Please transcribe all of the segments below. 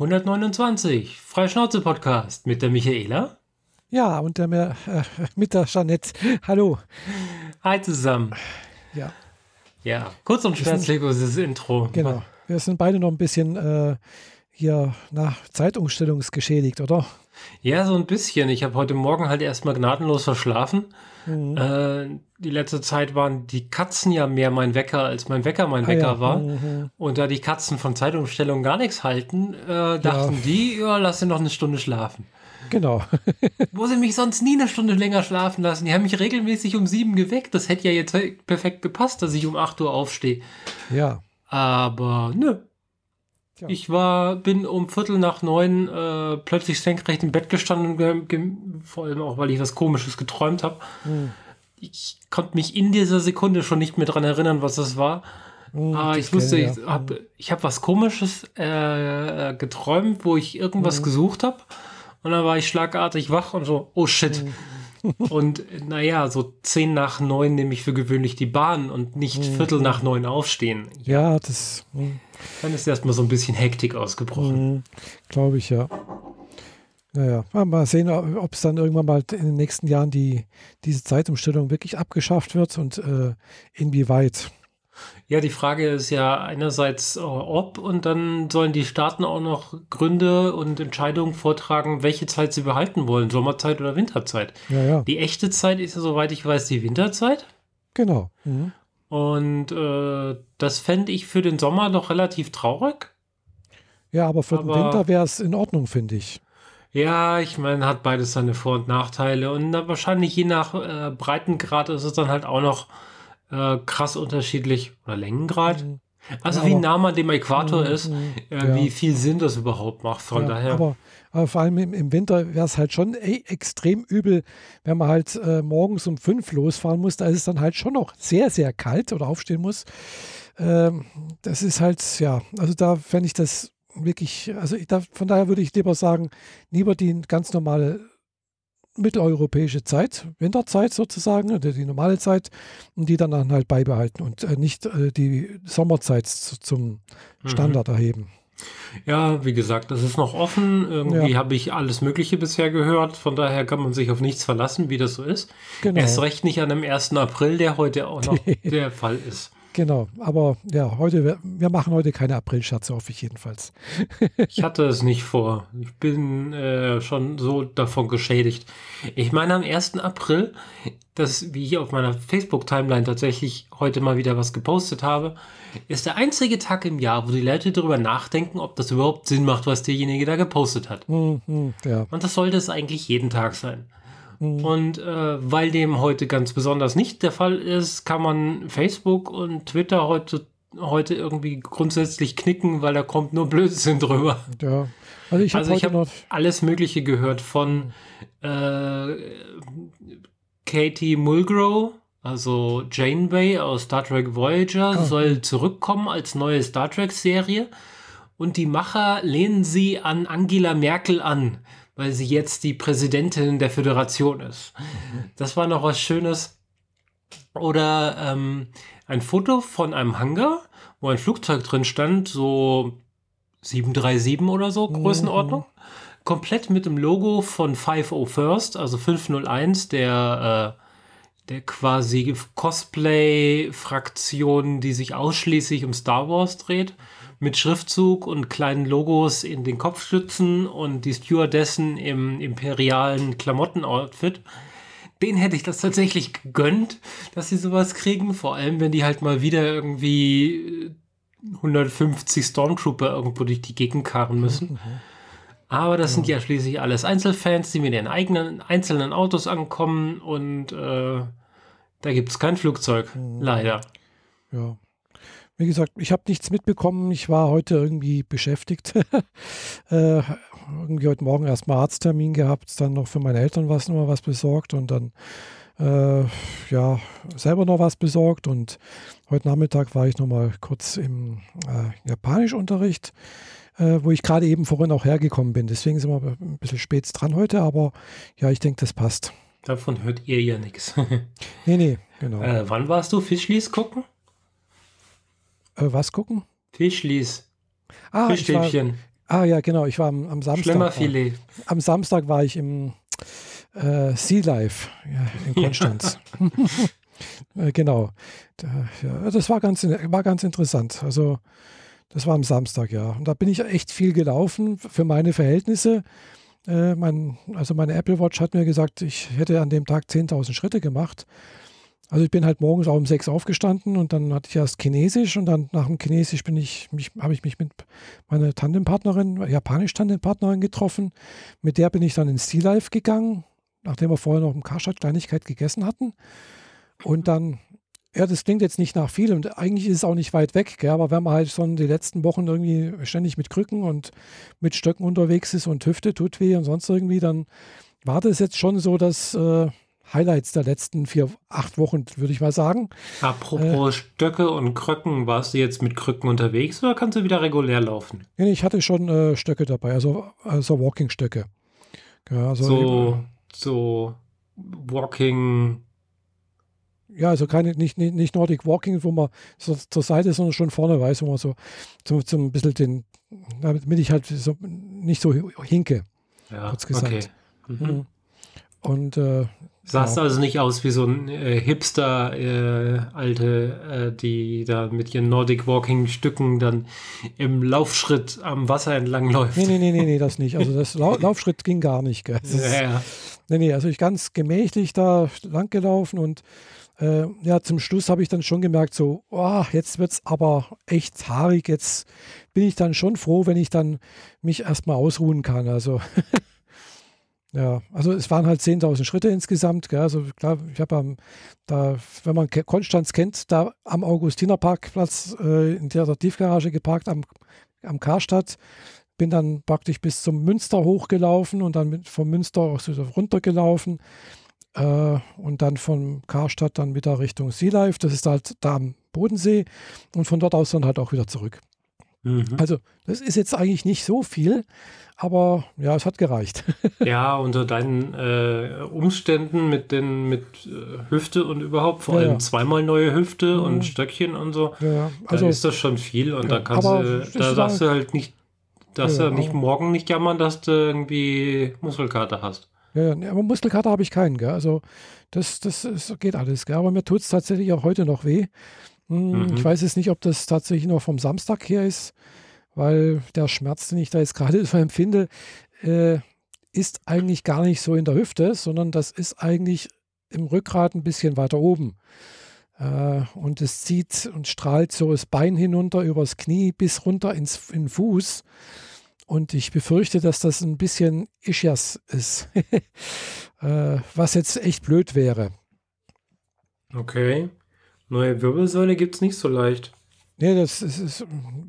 129, Freischnauze-Podcast mit der Michaela. Ja, und der, äh, mit der Jeanette. Hallo. Hi zusammen. Ja. Ja, kurz und schmerzlich dieses Intro. Genau. Wir sind beide noch ein bisschen äh, hier nach Zeitumstellungsgeschädigt, oder? Ja, so ein bisschen. Ich habe heute Morgen halt erstmal gnadenlos verschlafen. Mhm. Äh, die letzte Zeit waren die Katzen ja mehr mein Wecker, als mein Wecker mein ah, Wecker ja. war. Mhm. Und da die Katzen von Zeitumstellung gar nichts halten, äh, dachten ja. die, ja, lass sie noch eine Stunde schlafen. Genau. Wo sie mich sonst nie eine Stunde länger schlafen lassen. Die haben mich regelmäßig um sieben geweckt. Das hätte ja jetzt perfekt gepasst, dass ich um acht Uhr aufstehe. Ja. Aber nö, ja. Ich war, bin um Viertel nach neun äh, plötzlich senkrecht im Bett gestanden, vor allem auch, weil ich was Komisches geträumt habe. Hm. Ich konnte mich in dieser Sekunde schon nicht mehr dran erinnern, was das war. Hm, Aber ich wusste, ich habe ich hab was Komisches äh, geträumt, wo ich irgendwas hm. gesucht habe. Und dann war ich schlagartig wach und so, oh shit. Und naja, so zehn nach neun nehme ich für gewöhnlich die Bahn und nicht hm. Viertel nach neun aufstehen. Ja, das. Hm. Dann ist erstmal so ein bisschen Hektik ausgebrochen. Mhm, Glaube ich, ja. Naja, mal sehen, ob es dann irgendwann mal in den nächsten Jahren die, diese Zeitumstellung wirklich abgeschafft wird und äh, inwieweit. Ja, die Frage ist ja einerseits äh, ob und dann sollen die Staaten auch noch Gründe und Entscheidungen vortragen, welche Zeit sie behalten wollen, Sommerzeit oder Winterzeit. Ja, ja. Die echte Zeit ist ja, soweit ich weiß, die Winterzeit. Genau. Mhm. Und äh, das fände ich für den Sommer doch relativ traurig. Ja, aber für aber, den Winter wäre es in Ordnung, finde ich. Ja, ich meine, hat beides seine Vor- und Nachteile. Und wahrscheinlich je nach äh, Breitengrad ist es dann halt auch noch äh, krass unterschiedlich. Oder Längengrad. Mhm. Also ja, wie nah man dem Äquator mhm, ist, mhm. äh, ja. wie viel Sinn das überhaupt macht. Von ja, daher. Aber, aber, vor allem im, im Winter wäre es halt schon ey, extrem übel, wenn man halt äh, morgens um fünf losfahren muss. Da ist es dann halt schon noch sehr, sehr kalt oder aufstehen muss. Ähm, das ist halt, ja, also da fände ich das wirklich, also ich, da, von daher würde ich lieber sagen, lieber die ganz normale mitteleuropäische Zeit, Winterzeit sozusagen, oder die normale Zeit, und die dann halt beibehalten und äh, nicht äh, die Sommerzeit zu, zum mhm. Standard mhm. erheben. Ja, wie gesagt, das ist noch offen. Irgendwie ja. habe ich alles Mögliche bisher gehört. Von daher kann man sich auf nichts verlassen, wie das so ist. Genau. Erst recht nicht an dem 1. April, der heute auch noch der Fall ist. Genau, aber ja, heute, wir machen heute keine Aprilscherze, hoffe ich jedenfalls. ich hatte es nicht vor. Ich bin äh, schon so davon geschädigt. Ich meine, am 1. April, das, wie ich auf meiner Facebook-Timeline tatsächlich heute mal wieder was gepostet habe, ist der einzige Tag im Jahr, wo die Leute darüber nachdenken, ob das überhaupt Sinn macht, was derjenige da gepostet hat. Mhm, ja. Und das sollte es eigentlich jeden Tag sein. Mhm. Und äh, weil dem heute ganz besonders nicht der Fall ist, kann man Facebook und Twitter heute, heute irgendwie grundsätzlich knicken, weil da kommt nur Blödsinn drüber. Ja. Also ich habe also hab alles Mögliche gehört von äh, Katie Mulgrew, also Janeway aus Star Trek Voyager, oh. soll zurückkommen als neue Star Trek-Serie. Und die Macher lehnen sie an Angela Merkel an weil sie jetzt die Präsidentin der Föderation ist. Das war noch was Schönes. Oder ähm, ein Foto von einem Hangar, wo ein Flugzeug drin stand, so 737 oder so, Größenordnung. Mhm. Komplett mit dem Logo von 501st, also 501, der, äh, der quasi Cosplay-Fraktion, die sich ausschließlich um Star Wars dreht mit Schriftzug und kleinen Logos in den Kopfstützen und die Stewardessen im imperialen Klamottenoutfit. Den hätte ich das tatsächlich gegönnt, dass sie sowas kriegen. Vor allem, wenn die halt mal wieder irgendwie 150 Stormtrooper irgendwo durch die Gegend karren müssen. Mhm. Aber das sind ja schließlich alles Einzelfans, die mit ihren eigenen einzelnen Autos ankommen und äh, da gibt es kein Flugzeug, mhm. leider. Ja. Wie gesagt, ich habe nichts mitbekommen. Ich war heute irgendwie beschäftigt. äh, irgendwie heute Morgen erstmal Arzttermin gehabt, dann noch für meine Eltern was noch mal was besorgt und dann äh, ja selber noch was besorgt. Und heute Nachmittag war ich noch mal kurz im äh, Japanischunterricht, äh, wo ich gerade eben vorhin auch hergekommen bin. Deswegen sind wir ein bisschen spät dran heute, aber ja, ich denke, das passt. Davon hört ihr ja nichts. nee, nee, genau. Äh, wann warst du Fischlis gucken? Äh, was gucken? Fischlis. Ah, Fischstäbchen. Ah ja, genau. Ich war am, am Samstag. Schlemmerfilet. Am Samstag war ich im äh, Sea Life ja, in Konstanz. äh, genau. Da, ja, das war ganz, war ganz interessant. Also das war am Samstag, ja. Und da bin ich echt viel gelaufen für meine Verhältnisse. Äh, mein, also meine Apple Watch hat mir gesagt, ich hätte an dem Tag 10.000 Schritte gemacht. Also ich bin halt morgens auch um sechs aufgestanden und dann hatte ich erst Chinesisch und dann nach dem Chinesisch bin ich, mich, habe ich mich mit meiner Tandempartnerin, japanisch Tandempartnerin getroffen. Mit der bin ich dann ins Sea Life gegangen, nachdem wir vorher noch im Karstadt Kleinigkeit gegessen hatten. Und dann, ja, das klingt jetzt nicht nach viel und eigentlich ist es auch nicht weit weg, gell, aber wenn man halt schon die letzten Wochen irgendwie ständig mit Krücken und mit Stöcken unterwegs ist und Hüfte tut weh und sonst irgendwie, dann war das jetzt schon so, dass äh, Highlights der letzten vier, acht Wochen, würde ich mal sagen. Apropos äh, Stöcke und Krücken, warst du jetzt mit Krücken unterwegs oder kannst du wieder regulär laufen? Nee, ich hatte schon äh, Stöcke dabei, also, also Walking-Stöcke. Ja, also so, so Walking. Ja, also keine, nicht, nicht, nicht Nordic Walking, wo man so zur Seite, sondern schon vorne weiß, wo man so zum, zum ein bisschen den, damit ich halt so nicht so hinke. Ja, kurz gesagt. Okay. Mhm. mhm. Und äh, Sahst ja. also nicht aus wie so ein äh, Hipster, äh, alte, äh, die da mit ihren Nordic Walking Stücken dann im Laufschritt am Wasser entlang läuft. Nee, nee, nee, nee, nee das nicht. Also das Lau Laufschritt ging gar nicht. Gell. Das ja, ja. Nee, nee, also ich ganz gemächlich da lang gelaufen und äh, ja, zum Schluss habe ich dann schon gemerkt, so, oh, jetzt wird es aber echt haarig. Jetzt bin ich dann schon froh, wenn ich dann mich erstmal ausruhen kann. Also Ja, also es waren halt 10.000 Schritte insgesamt. Gell? Also klar, ich habe ähm, da, wenn man Konstanz kennt, da am Augustinerparkplatz äh, in der Tiefgarage geparkt am, am Karstadt. Bin dann praktisch bis zum Münster hochgelaufen und dann mit, vom Münster auch so runtergelaufen. Äh, und dann von Karstadt dann wieder Richtung Sea Life. Das ist halt da am Bodensee. Und von dort aus dann halt auch wieder zurück. Mhm. Also, das ist jetzt eigentlich nicht so viel, aber ja, es hat gereicht. ja, unter deinen äh, Umständen mit den mit äh, Hüfte und überhaupt vor ja, allem ja. zweimal neue Hüfte mhm. und Stöckchen und so, ja, also, dann ist das schon viel und da kannst du, da darfst du halt nicht, dass du nicht morgen nicht jammern, dass du irgendwie Muskelkater hast. Ja, aber Muskelkater habe ich keinen, gell? Also das, das, das geht alles, gell? Aber mir tut es tatsächlich auch heute noch weh. Hm, mhm. Ich weiß jetzt nicht, ob das tatsächlich noch vom Samstag her ist, weil der Schmerz, den ich da jetzt gerade so empfinde, äh, ist eigentlich gar nicht so in der Hüfte, sondern das ist eigentlich im Rückgrat ein bisschen weiter oben. Äh, und es zieht und strahlt so das Bein hinunter übers Knie bis runter ins in den Fuß. Und ich befürchte, dass das ein bisschen Ischias ist, äh, was jetzt echt blöd wäre. Okay. Neue Wirbelsäule gibt es nicht so leicht. Nee, das ist,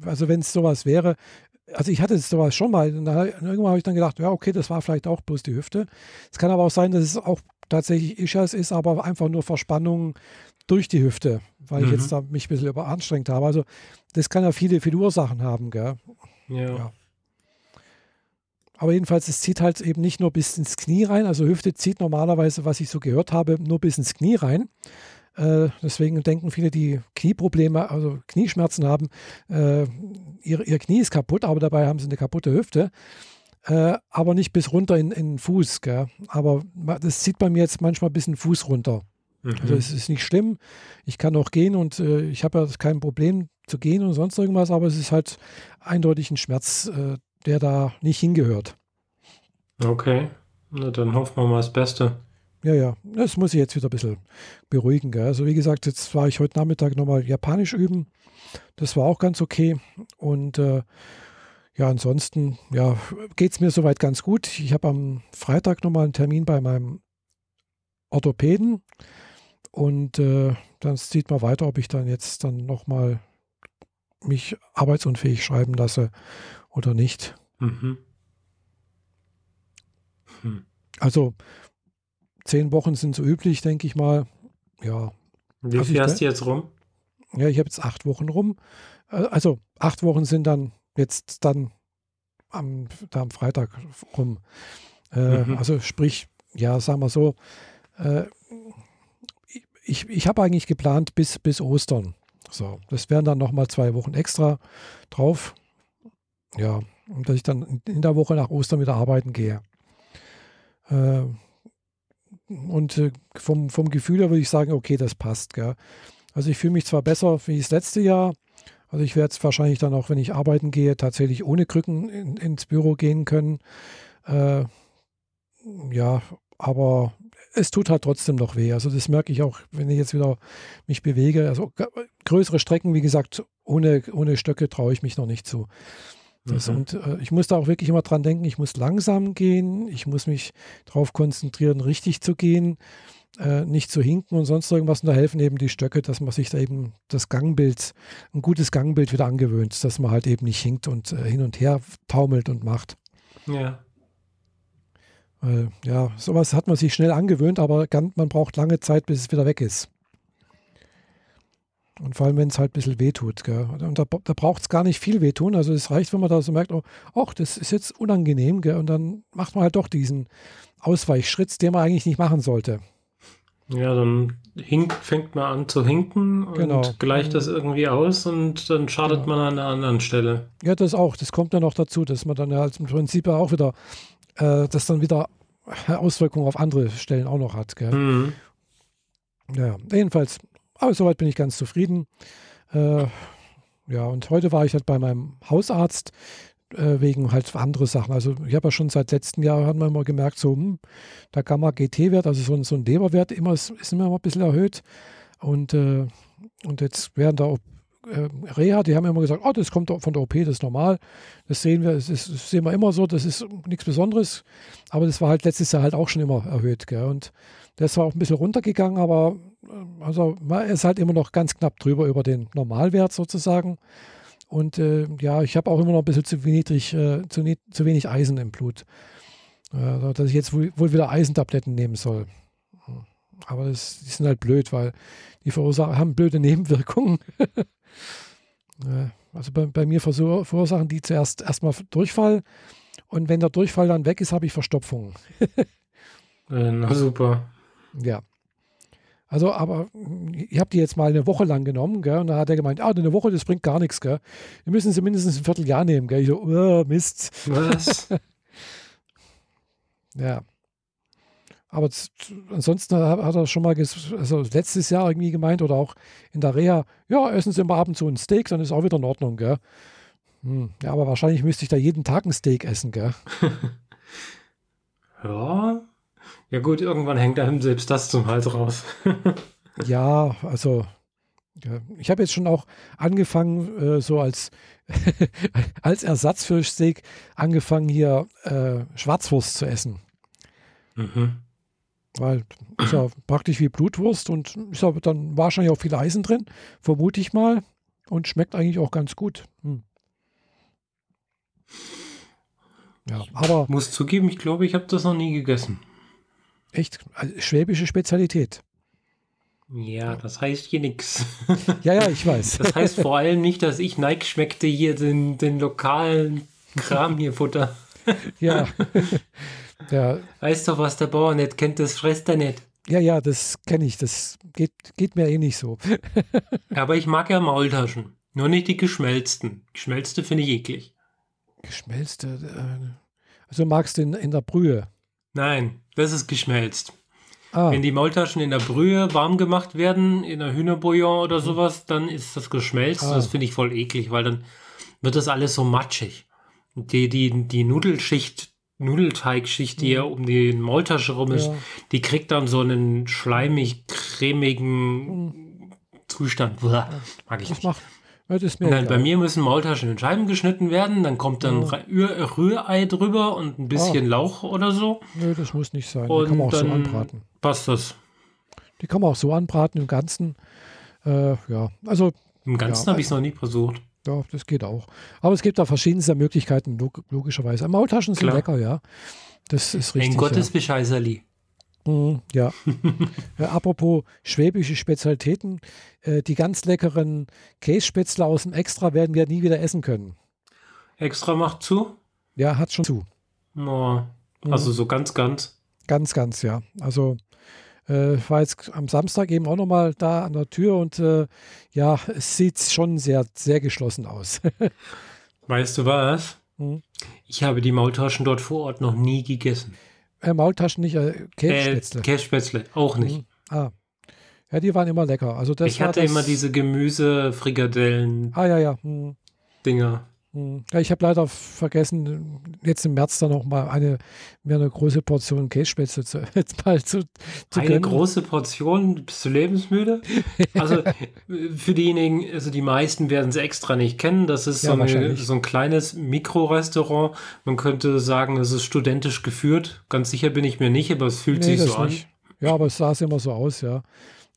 also wenn es sowas wäre, also ich hatte sowas schon mal, und da, irgendwann habe ich dann gedacht, ja, okay, das war vielleicht auch bloß die Hüfte. Es kann aber auch sein, dass es auch tatsächlich Ischias ist, aber einfach nur Verspannung durch die Hüfte, weil mhm. ich jetzt da mich ein bisschen überanstrengt habe. Also das kann ja viele, viele Ursachen haben, gell? ja. ja. Aber jedenfalls, es zieht halt eben nicht nur bis ins Knie rein. Also Hüfte zieht normalerweise, was ich so gehört habe, nur bis ins Knie rein. Äh, deswegen denken viele, die Knieprobleme, also Knieschmerzen haben, äh, ihr, ihr, Knie ist kaputt, aber dabei haben sie eine kaputte Hüfte. Äh, aber nicht bis runter in, in den Fuß. Gell? Aber das zieht bei mir jetzt manchmal bis in den Fuß runter. Mhm. Also es ist nicht schlimm. Ich kann auch gehen und äh, ich habe ja kein Problem zu gehen und sonst irgendwas, aber es ist halt eindeutig ein Schmerz, äh, der da nicht hingehört. Okay, na dann hoffen wir mal das Beste. Ja, ja, das muss ich jetzt wieder ein bisschen beruhigen. Gell? Also wie gesagt, jetzt war ich heute Nachmittag nochmal Japanisch üben. Das war auch ganz okay. Und äh, ja, ansonsten ja, geht es mir soweit ganz gut. Ich habe am Freitag nochmal einen Termin bei meinem Orthopäden. Und äh, dann sieht man weiter, ob ich dann jetzt dann nochmal mich arbeitsunfähig schreiben lasse oder nicht. Mhm. Hm. Also zehn Wochen sind so üblich, denke ich mal. Ja. Wie also fährst du jetzt rum? Ja, ich habe jetzt acht Wochen rum. Äh, also acht Wochen sind dann jetzt dann am, da am Freitag rum. Äh, mhm. Also sprich, ja, sagen wir so, äh, ich, ich habe eigentlich geplant bis, bis Ostern. So, das wären dann nochmal zwei Wochen extra drauf. Ja, Und dass ich dann in der Woche nach Ostern wieder arbeiten gehe. Äh, und äh, vom, vom Gefühl her würde ich sagen, okay, das passt. Gell? Also ich fühle mich zwar besser wie das letzte Jahr, also ich werde wahrscheinlich dann auch, wenn ich arbeiten gehe, tatsächlich ohne Krücken in, ins Büro gehen können. Äh, ja, aber es tut halt trotzdem noch weh. Also das merke ich auch, wenn ich jetzt wieder mich bewege. Also größere Strecken, wie gesagt, ohne, ohne Stöcke traue ich mich noch nicht zu. Das, mhm. Und äh, ich muss da auch wirklich immer dran denken, ich muss langsam gehen, ich muss mich darauf konzentrieren, richtig zu gehen, äh, nicht zu hinken und sonst irgendwas. Und da helfen eben die Stöcke, dass man sich da eben das Gangbild, ein gutes Gangbild wieder angewöhnt, dass man halt eben nicht hinkt und äh, hin und her taumelt und macht. Ja. Weil, ja, sowas hat man sich schnell angewöhnt, aber man braucht lange Zeit, bis es wieder weg ist. Und vor allem, wenn es halt ein bisschen wehtut. Gell? Und da, da braucht es gar nicht viel wehtun. Also es reicht, wenn man da so merkt, oh, ach, das ist jetzt unangenehm. Gell? Und dann macht man halt doch diesen Ausweichschritt, den man eigentlich nicht machen sollte. Ja, dann hink, fängt man an zu hinken und genau. gleicht das irgendwie aus und dann schadet ja. man an einer anderen Stelle. Ja, das auch. Das kommt dann noch dazu, dass man dann halt im Prinzip auch wieder, äh, das dann wieder Auswirkungen auf andere Stellen auch noch hat. Gell? Mhm. Ja, jedenfalls aber soweit bin ich ganz zufrieden. Äh, ja, und heute war ich halt bei meinem Hausarzt äh, wegen halt andere Sachen. Also ich habe ja schon seit letztem Jahr haben wir immer gemerkt, so hm, der Gamma-GT-Wert, also so ein, so ein Leberwert, immer, ist, ist immer ein bisschen erhöht. Und, äh, und jetzt während der äh, Reha, die haben immer gesagt, oh, das kommt von der OP, das ist normal. Das sehen wir, das, ist, das sehen wir immer so, das ist nichts Besonderes. Aber das war halt letztes Jahr halt auch schon immer erhöht. Gell? Und das war auch ein bisschen runtergegangen, aber also er ist halt immer noch ganz knapp drüber über den Normalwert sozusagen. Und äh, ja, ich habe auch immer noch ein bisschen zu wenig, äh, zu, zu, wenig Eisen im Blut. Äh, dass ich jetzt wohl, wohl, wieder Eisentabletten nehmen soll. Aber das, die sind halt blöd, weil die verursachen, haben blöde Nebenwirkungen. also bei, bei, mir verursachen die zuerst erstmal Durchfall. Und wenn der Durchfall dann weg ist, habe ich Verstopfung. Äh, na super. Ja. Also, aber ich habe die jetzt mal eine Woche lang genommen, gell? Und da hat er gemeint, ah, eine Woche, das bringt gar nichts, gell? Wir müssen sie mindestens ein Vierteljahr nehmen, gell? Ich so, oh, Mist. Was? ja. Aber ansonsten hat er schon mal, also letztes Jahr irgendwie gemeint oder auch in der Reha, ja, essen Sie mal abends so ein Steak, dann ist auch wieder in Ordnung, gell? Hm, ja, aber wahrscheinlich müsste ich da jeden Tag ein Steak essen, gell? ja, ja gut, irgendwann hängt einem selbst das zum Hals raus. ja, also ja, ich habe jetzt schon auch angefangen, äh, so als, als Ersatz für Steak, angefangen hier äh, Schwarzwurst zu essen. Mhm. Weil ist ja praktisch wie Blutwurst und ist ja dann wahrscheinlich auch viel Eisen drin, vermute ich mal. Und schmeckt eigentlich auch ganz gut. Hm. Ja, aber. Ich muss zugeben, ich glaube, ich habe das noch nie gegessen. Echt also schwäbische Spezialität. Ja, das heißt hier nichts. Ja, ja, ich weiß. Das heißt vor allem nicht, dass ich Nike schmeckte hier den, den lokalen Kram hier futter. Ja. ja. Weißt du, was der Bauer nicht kennt, das frisst er nicht. Ja, ja, das kenne ich. Das geht, geht mir eh nicht so. Aber ich mag ja Maultaschen. Nur nicht die geschmelzten. Geschmelzte finde ich eklig. Geschmelzte? Äh, also magst du in, in der Brühe? Nein, das ist geschmelzt. Ah. Wenn die Maultaschen in der Brühe warm gemacht werden, in der Hühnerbouillon oder mhm. sowas, dann ist das geschmelzt. Ah. Das finde ich voll eklig, weil dann wird das alles so matschig. Die, die, die Nudelschicht, Nudelteigschicht, die mhm. ja um die Maultasche rum ist, ja. die kriegt dann so einen schleimig, cremigen mhm. Zustand. Buh, mag ich das nicht. Macht, Nein, bei mir müssen Maultaschen in Scheiben geschnitten werden, dann kommt dann ja. Rührei drüber und ein bisschen ah. Lauch oder so. Nö, das muss nicht sein. Und die kann man auch so anbraten. Passt das? Die kann man auch so anbraten im Ganzen. Äh, ja, also. Im Ganzen ja, habe ich es noch nie versucht. Ja, das geht auch. Aber es gibt da verschiedenste Möglichkeiten, log logischerweise. Maultaschen sind Klar. lecker, ja. Das ist richtig. Ein Gottes ja. Bescheißerli. Mhm, ja. äh, apropos schwäbische Spezialitäten, äh, die ganz leckeren Kässpätzle aus dem Extra werden wir nie wieder essen können. Extra macht zu? Ja, hat schon zu. Oh, also mhm. so ganz, ganz. Ganz, ganz, ja. Also äh, ich war jetzt am Samstag eben auch nochmal da an der Tür und äh, ja, es sieht schon sehr, sehr geschlossen aus. weißt du was? Hm. Ich habe die Maultaschen dort vor Ort noch nie gegessen. Äh, Maultaschen nicht, äh, Kässpätzle. Äh, Kässpätzle, auch nicht. Hm. Ah. Ja, die waren immer lecker. Also das ich hatte das, immer diese Gemüse-Frikadellen-Dinger. Ah ja, ja. Hm. Hm. Ja, ich habe leider vergessen, jetzt im März dann noch mal eine, mir eine große Portion Kässpätzle zu, jetzt mal zu, zu Eine gönnen. große Portion, bist du lebensmüde? Also für diejenigen, also die meisten werden es extra nicht kennen. Das ist Ja, so, eine, so ein kleines Mikrorestaurant. Man könnte sagen, es ist studentisch geführt. Ganz sicher bin ich mir nicht, aber es fühlt Nee, sich so an. nicht. Ja, aber es sah immer so aus, ja.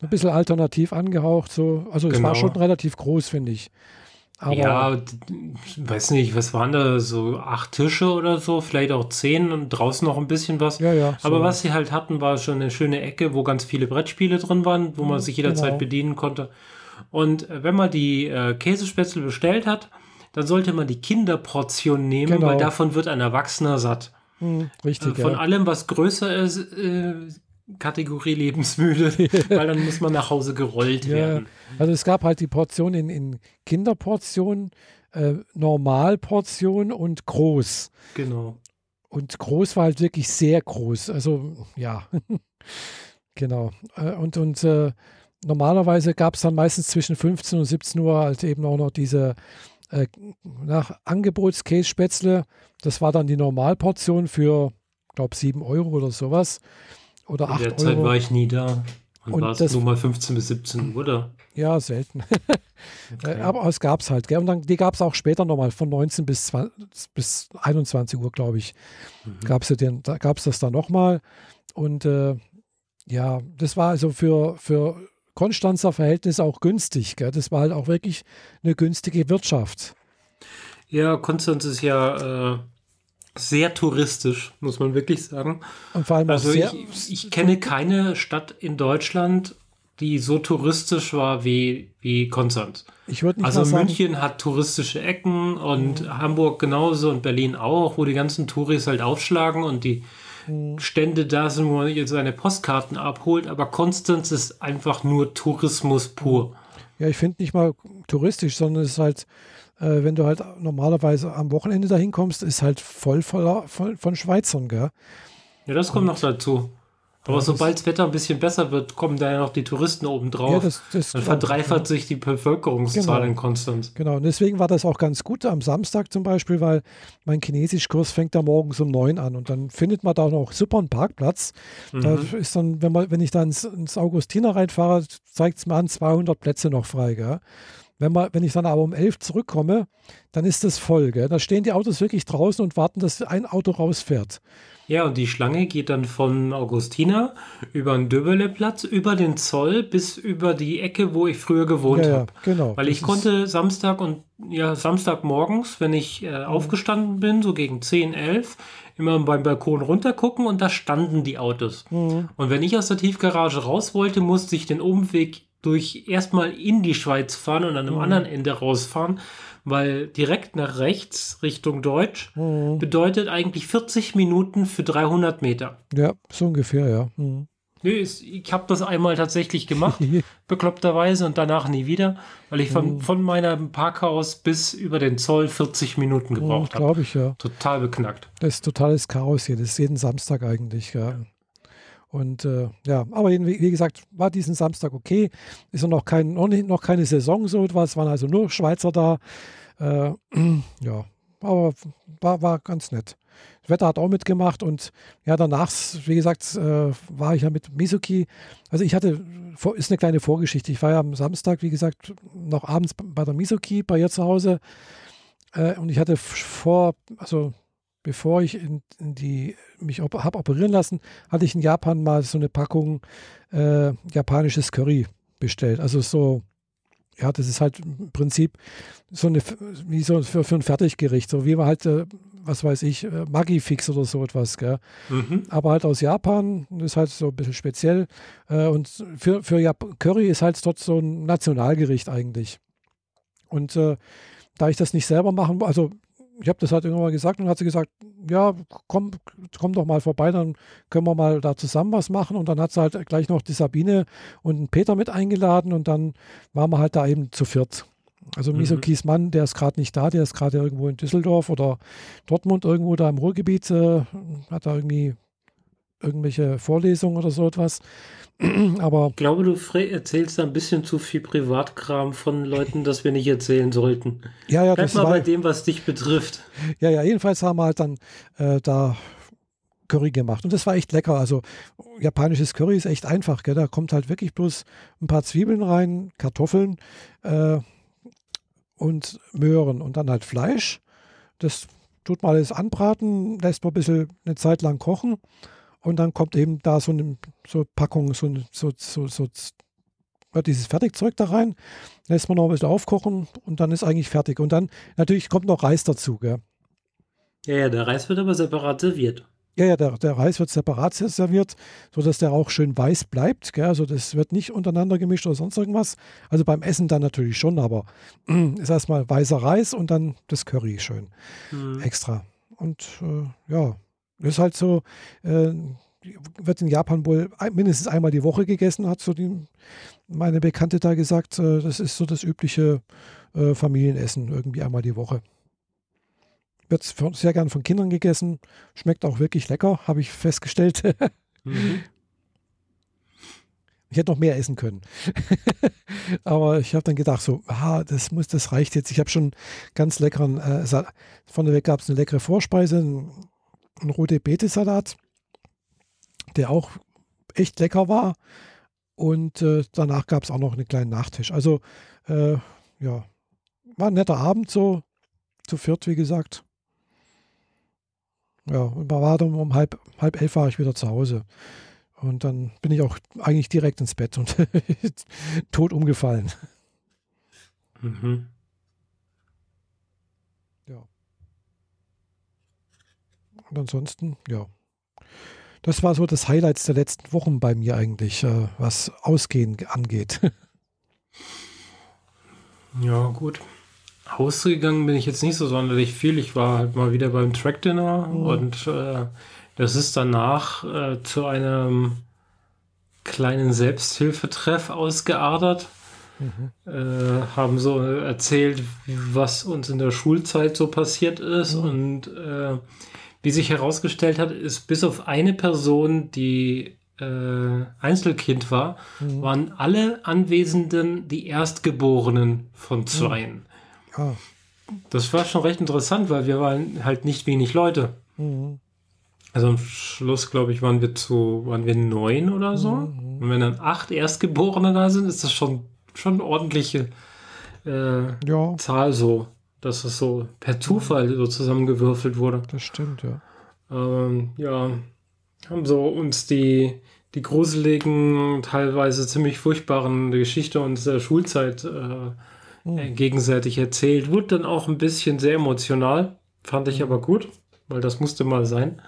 Ein bisschen alternativ angehaucht, so. Also es war Genau. schon relativ groß, finde ich. Aber ja, weiß nicht, was waren da? So acht Tische oder so, vielleicht auch zehn und draußen noch ein bisschen was. ja, ja. Aber so. was sie halt hatten, war schon eine schöne Ecke, wo ganz viele Brettspiele drin waren, wo man sich jederzeit genau. bedienen konnte. Und äh, wenn man die äh, Käsespätzle bestellt hat, dann sollte man die Kinderportion nehmen, Genau. weil davon wird ein Erwachsener satt. Hm, Äh, richtig, von ja. allem, was größer ist, äh, Kategorie lebensmüde, weil dann muss man nach Hause gerollt Ja, werden. Also es gab halt die Portion in, in Kinderportion, äh, Normalportion und groß. Genau. Und groß war halt wirklich sehr groß. Also ja, genau. Äh, und und äh, normalerweise gab es dann meistens zwischen 15 und 17 Uhr halt eben auch noch diese äh, nach Angebotskässpätzle. Das war dann die Normalportion für, glaube 7 Euro oder sowas. Oder In 8 der Zeit Euro. war ich nie da. Und, Und war es nur mal 15 bis 17 Uhr da. Ja, selten. Okay. Aber es gab es halt. Gell? Und dann, die gab es auch später nochmal von 19 bis, 20, bis 21 Uhr, glaube ich. Mhm. Gab es da gab's das dann nochmal. Und äh, ja, das war also für, für Konstanzer Verhältnis auch günstig. Gell? Das war halt auch wirklich eine günstige Wirtschaft. Ja, Konstanz ist ja äh, sehr touristisch, muss man wirklich sagen. Und vor allem Also sehr. ich, ich kenne keine Stadt in Deutschland, die so touristisch war wie, wie Konstanz. ich würde nicht Also sagen, München hat touristische Ecken und Hamburg genauso und Berlin auch, wo die ganzen Touris halt aufschlagen und die Mhm. Stände da sind, wo man jetzt seine Postkarten abholt. Aber Konstanz ist einfach nur Tourismus pur. Ja, ich finde nicht mal touristisch, sondern es ist halt, äh, wenn du halt normalerweise am Wochenende dahin kommst, ist halt voll, voll, voll von Schweizern, gell? Ja, das kommt noch dazu. Aber Ja, sobald das Wetter ein bisschen besser wird, kommen da ja noch die Touristen oben drauf. Ja, das, das Dann verdreifacht sich die Bevölkerungszahl Genau. in Konstanz. Genau, und deswegen war das auch ganz gut am Samstag zum Beispiel, weil mein Chinesischkurs fängt da morgens um neun an und dann findet man da noch super einen Parkplatz. Da Mhm. ist dann, wenn, man, wenn ich da ins, ins Augustiner reinfahre, zeigt es mir an, 200 Plätze noch frei. Gell? Wenn, man, wenn ich dann aber um elf zurückkomme, dann ist das voll. Gell? Da stehen die Autos wirklich draußen und warten, dass ein Auto rausfährt. Ja, und die Schlange geht dann von Augustina über den Döbeleplatz, über den Zoll bis über die Ecke, wo ich früher gewohnt Ja, ja, habe. genau. Weil Das ich ist- konnte Samstag und ja, Samstagmorgens, wenn ich Mhm. äh, aufgestanden bin, so gegen 10, 11, immer beim Balkon runtergucken und da standen die Autos. Mhm. Und wenn ich aus der Tiefgarage raus wollte, musste ich den Umweg durch erstmal in die Schweiz fahren und an Mhm. einem anderen Ende rausfahren, weil direkt nach rechts Richtung Deutsch Mhm. bedeutet eigentlich 40 Minuten für 300 Meter. Ja, so ungefähr, ja. Mhm. Nee, ich habe das einmal tatsächlich gemacht, bekloppterweise, und danach nie wieder, weil ich Mhm. von, von meinem Parkhaus bis über den Zoll 40 Minuten gebraucht habe. Glaube Mhm, ich, ja. Total beknackt. Das ist totales Chaos hier. Das ist jeden Samstag eigentlich. Ja. Und äh, ja, aber wie, gesagt, war diesen Samstag okay. Ist ja noch, kein, noch, keine Saison so etwas. Waren also nur Schweizer da. Äh, ja, aber war, war ganz nett. Das Wetter hat auch mitgemacht und ja, danach, wie gesagt, äh, war ich ja mit Mizuki. Also ich hatte, ist eine kleine Vorgeschichte. Ich war ja am Samstag, wie gesagt, noch abends bei der Mizuki bei ihr zu Hause. Äh, und ich hatte vor, also bevor ich in, in die, mich op habe operieren lassen, hatte ich in Japan mal so eine Packung äh, japanisches Curry bestellt. Also so, ja, das ist halt im Prinzip so eine, wie so für, für ein Fertiggericht, so wie man halt, äh, was weiß ich, äh, Maggi-Fix oder so etwas? Mhm. aber halt aus Japan, das ist halt so ein bisschen speziell. Äh, und für, für Jap Curry ist halt dort so ein Nationalgericht eigentlich. Und äh, da ich das nicht selber machen, also ich habe das halt irgendwann mal gesagt und hat sie gesagt, ja, komm, komm doch mal vorbei, dann können wir mal da zusammen was machen. Und dann hat sie halt gleich noch die Sabine und den Peter mit eingeladen und dann waren wir halt da eben zu viert. Also Misokis mhm. Mann, der ist gerade nicht da, der ist gerade irgendwo in Düsseldorf oder Dortmund irgendwo da im Ruhrgebiet, äh, hat da irgendwie irgendwelche Vorlesungen oder so etwas. Aber ich glaube, du erzählst da ein bisschen zu viel Privatkram von Leuten, das wir nicht erzählen sollten. Ja, ja, Bleib das mal war, bei dem, was dich betrifft. Ja, ja, jedenfalls haben wir halt dann äh, da Curry gemacht. Und das war echt lecker. Also japanisches Curry ist echt einfach. Gell? Da kommt halt wirklich bloß ein paar Zwiebeln rein, Kartoffeln äh, und Möhren und dann halt Fleisch. Das tut man alles anbraten, lässt man ein bisschen eine Zeit lang kochen und dann kommt eben da so eine so Packung, so, so, so, so dieses Fertigzeug da rein, lässt man noch ein bisschen aufkochen und dann ist eigentlich fertig. Und dann natürlich kommt noch Reis dazu. Gell? Ja, ja, der Reis wird aber separat serviert. Ja, ja, der, der Reis wird separat serviert, sodass der auch schön weiß bleibt. Gell? Also das wird nicht untereinander gemischt oder sonst irgendwas. Also beim Essen dann natürlich schon, aber ist erstmal weißer Reis und dann das Curry schön mhm. extra. Und äh, ja, das ist halt so, äh, wird in Japan wohl mindestens einmal die Woche gegessen, hat so die, meine Bekannte da gesagt. Äh, das ist so das übliche äh, Familienessen, irgendwie einmal die Woche. Wird sehr gern von Kindern gegessen, schmeckt auch wirklich lecker, habe ich festgestellt. mhm. Ich hätte noch mehr essen können. Aber ich habe dann gedacht, so, ah, das muss, das reicht jetzt. Ich habe schon ganz leckeren, äh, vorneweg gab es eine leckere Vorspeise, ein rote Beete-Salat, der auch echt lecker war. Und äh, danach gab es auch noch einen kleinen Nachtisch. Also, äh, ja, war ein netter Abend so, zu viert, wie gesagt. Ja, und war dann um halb, halb elf war ich wieder zu Hause. Und dann bin ich auch eigentlich direkt ins Bett und tot umgefallen. Mhm. Und ansonsten, ja. Das war so das Highlights der letzten Wochen bei mir eigentlich, äh, was Ausgehen angeht. ja, gut. Ausgegangen bin ich jetzt nicht so sonderlich viel. Ich war halt mal wieder beim Track Dinner mhm. und äh, das ist danach äh, zu einem kleinen Selbsthilfetreff ausgeadert. Mhm. Äh, haben so erzählt, was uns in der Schulzeit so passiert ist mhm. und äh, wie sich herausgestellt hat, ist bis auf eine Person, die äh, Einzelkind war, mhm. waren alle Anwesenden die Erstgeborenen von mhm. Zweien. Mhm. Oh. Das war schon recht interessant, weil wir waren halt nicht wenig Leute. Mhm. Also am Schluss, glaube ich, waren wir zu, waren wir neun oder so. Mhm. Und wenn dann acht Erstgeborene da sind, ist das schon, schon eine ordentliche äh, ja. Zahl so dass es so per Zufall so zusammengewürfelt wurde. Das stimmt, ja. Ähm, ja, haben so uns die, die gruseligen, teilweise ziemlich furchtbaren Geschichte unserer Schulzeit äh, mhm. gegenseitig erzählt. Wurde dann auch ein bisschen sehr emotional, fand ich mhm. aber gut, weil das musste mal sein.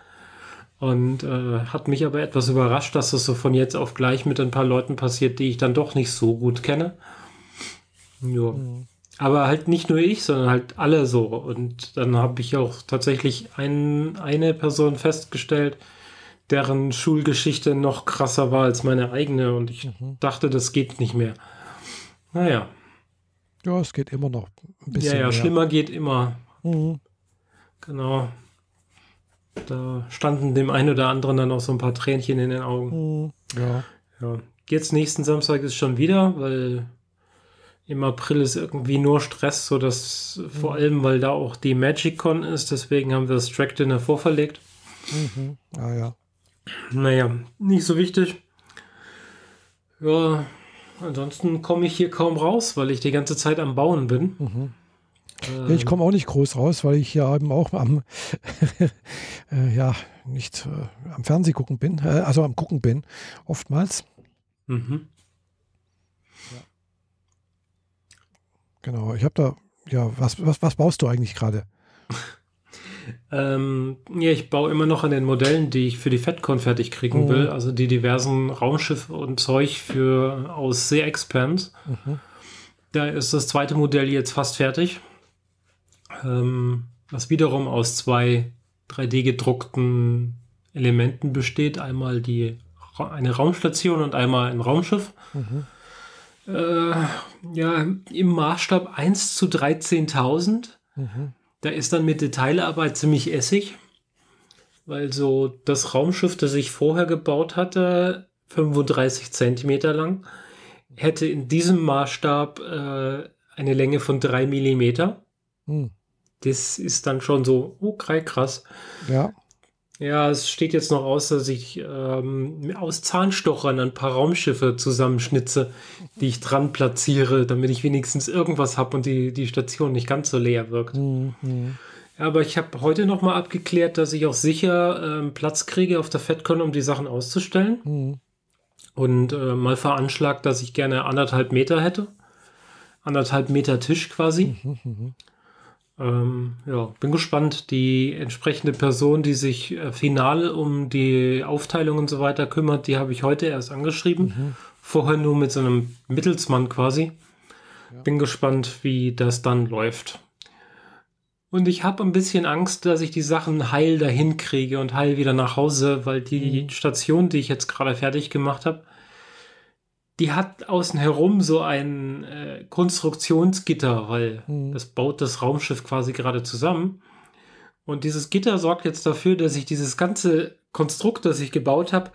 Und äh, hat mich aber etwas überrascht, dass das so von jetzt auf gleich mit ein paar Leuten passiert, die ich dann doch nicht so gut kenne. Ja. Mhm. Aber halt nicht nur ich, sondern halt alle so. Und dann habe ich auch tatsächlich ein, eine Person festgestellt, deren Schulgeschichte noch krasser war als meine eigene. Und ich mhm. dachte, das geht nicht mehr. Naja. Ja, es geht immer noch ein bisschen. Ja, ja, mehr. schlimmer geht immer. Mhm. Genau. Da standen dem einen oder anderen dann auch so ein paar Tränchen in den Augen. Mhm. Ja. ja. Jetzt nächsten Samstag ist schon wieder, weil im April ist irgendwie nur Stress, so dass mhm. vor allem, weil da auch die MagicCon ist, deswegen haben wir das Track Dinner vorverlegt. Mhm. Ah ja. Naja, nicht so wichtig. Ja, ansonsten komme ich hier kaum raus, weil ich die ganze Zeit am Bauen bin. Mhm. Ähm, ich komme auch nicht groß raus, weil ich ja eben auch am, äh, ja, nicht äh, am Fernseh gucken bin, äh, also am Gucken bin, oftmals. Mhm. Genau, ich habe da, ja, was, was, was baust du eigentlich gerade? ähm, ja, ich baue immer noch an den Modellen, die ich für die FedCon fertig kriegen mhm. will, also die diversen Raumschiffe und Zeug für aus See Expand. Mhm. Da ist das zweite Modell jetzt fast fertig. Ähm, was wiederum aus zwei 3D gedruckten Elementen besteht. Einmal die eine Raumstation und einmal ein Raumschiff. Mhm. Äh, ja, im Maßstab 1 zu 13.000. Mhm. Da ist dann mit Detailarbeit ziemlich essig, weil so das Raumschiff, das ich vorher gebaut hatte, 35 Zentimeter lang, hätte in diesem Maßstab äh, eine Länge von 3 Millimeter. Mhm. Das ist dann schon so, oh, krass. Ja. Ja, es steht jetzt noch aus, dass ich ähm, aus Zahnstochern ein paar Raumschiffe zusammenschnitze, die ich dran platziere, damit ich wenigstens irgendwas habe und die, die Station nicht ganz so leer wirkt. Mhm. Ja, aber ich habe heute noch mal abgeklärt, dass ich auch sicher ähm, Platz kriege auf der FedCon, um die Sachen auszustellen. Mhm. Und äh, mal veranschlagt, dass ich gerne anderthalb Meter hätte. Anderthalb Meter Tisch quasi. Mhm, mh, mh. Ähm, ja, bin gespannt. Die entsprechende Person, die sich äh, final um die Aufteilung und so weiter kümmert, die habe ich heute erst angeschrieben. Mhm. Vorher nur mit so einem Mittelsmann quasi. Ja. Bin gespannt, wie das dann läuft. Und ich habe ein bisschen Angst, dass ich die Sachen heil dahin kriege und heil wieder nach Hause, weil die mhm. Station, die ich jetzt gerade fertig gemacht habe, die hat außen herum so ein äh, Konstruktionsgitter, weil mhm. das baut das Raumschiff quasi gerade zusammen. Und dieses Gitter sorgt jetzt dafür, dass ich dieses ganze Konstrukt, das ich gebaut habe,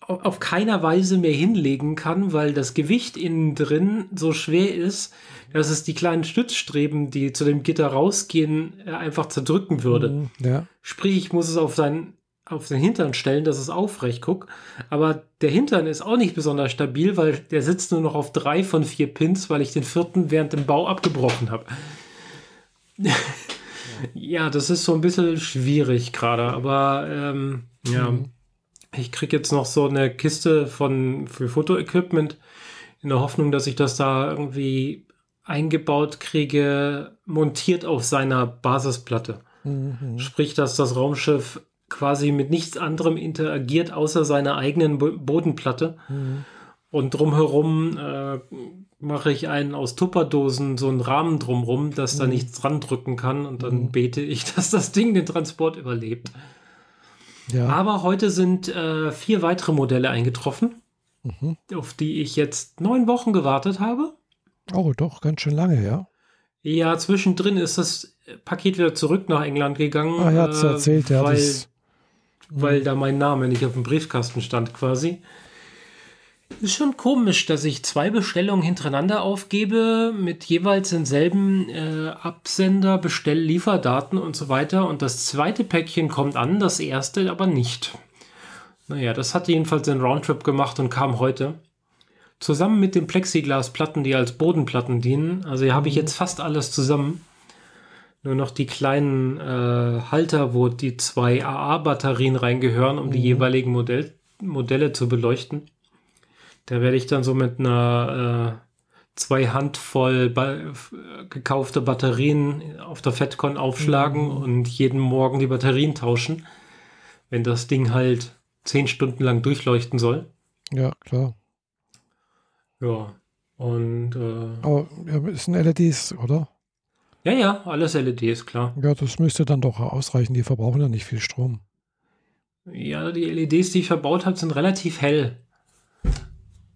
auf keiner Weise mehr hinlegen kann, weil das Gewicht innen drin so schwer ist, dass es die kleinen Stützstreben, die zu dem Gitter rausgehen, äh, einfach zerdrücken würde. Mhm, ja. Sprich, ich muss es auf sein auf den Hintern stellen, dass es aufrecht guckt. Aber der Hintern ist auch nicht besonders stabil, weil der sitzt nur noch auf drei von vier Pins, weil ich den vierten während dem Bau abgebrochen habe. ja, das ist so ein bisschen schwierig gerade, aber ähm, ja, mhm. ich kriege jetzt noch so eine Kiste von für Fotoequipment in der Hoffnung, dass ich das da irgendwie eingebaut kriege, montiert auf seiner Basisplatte. Mhm. Sprich, dass das Raumschiff quasi mit nichts anderem interagiert, außer seiner eigenen Bodenplatte. Mhm. Und drumherum äh, mache ich einen aus Tupperdosen, so einen Rahmen drumherum, dass mhm. da nichts dran drücken kann. Und dann mhm. bete ich, dass das Ding den Transport überlebt. Ja. Aber heute sind äh, vier weitere Modelle eingetroffen, mhm. auf die ich jetzt neun Wochen gewartet habe. Oh, doch, ganz schön lange, ja. Ja, zwischendrin ist das Paket wieder zurück nach England gegangen. Ah, er hat es äh, erzählt, ja. Weil, weil da mein Name nicht auf dem Briefkasten stand quasi. Ist schon komisch, dass ich zwei Bestellungen hintereinander aufgebe mit jeweils denselben äh, Absender, Bestell, Lieferdaten und so weiter. Und das zweite Päckchen kommt an, das erste aber nicht. Naja, das hat jedenfalls den Roundtrip gemacht und kam heute. Zusammen mit den Plexiglasplatten, die als Bodenplatten dienen. Also hier habe ich mhm. jetzt fast alles zusammen nur noch die kleinen äh, Halter, wo die zwei AA-Batterien reingehören, um mhm. die jeweiligen Modell Modelle zu beleuchten. Da werde ich dann so mit einer äh, zwei Handvoll ba gekaufte Batterien auf der FedCon aufschlagen mhm. und jeden Morgen die Batterien tauschen, wenn das Ding halt zehn Stunden lang durchleuchten soll. Ja, klar. Ja, und. Äh, Aber ja, ist ein LEDs, oder? Ja, ja, alles LEDs, klar. Ja, das müsste dann doch ausreichen. Die verbrauchen ja nicht viel Strom. Ja, die LEDs, die ich verbaut habe, sind relativ hell.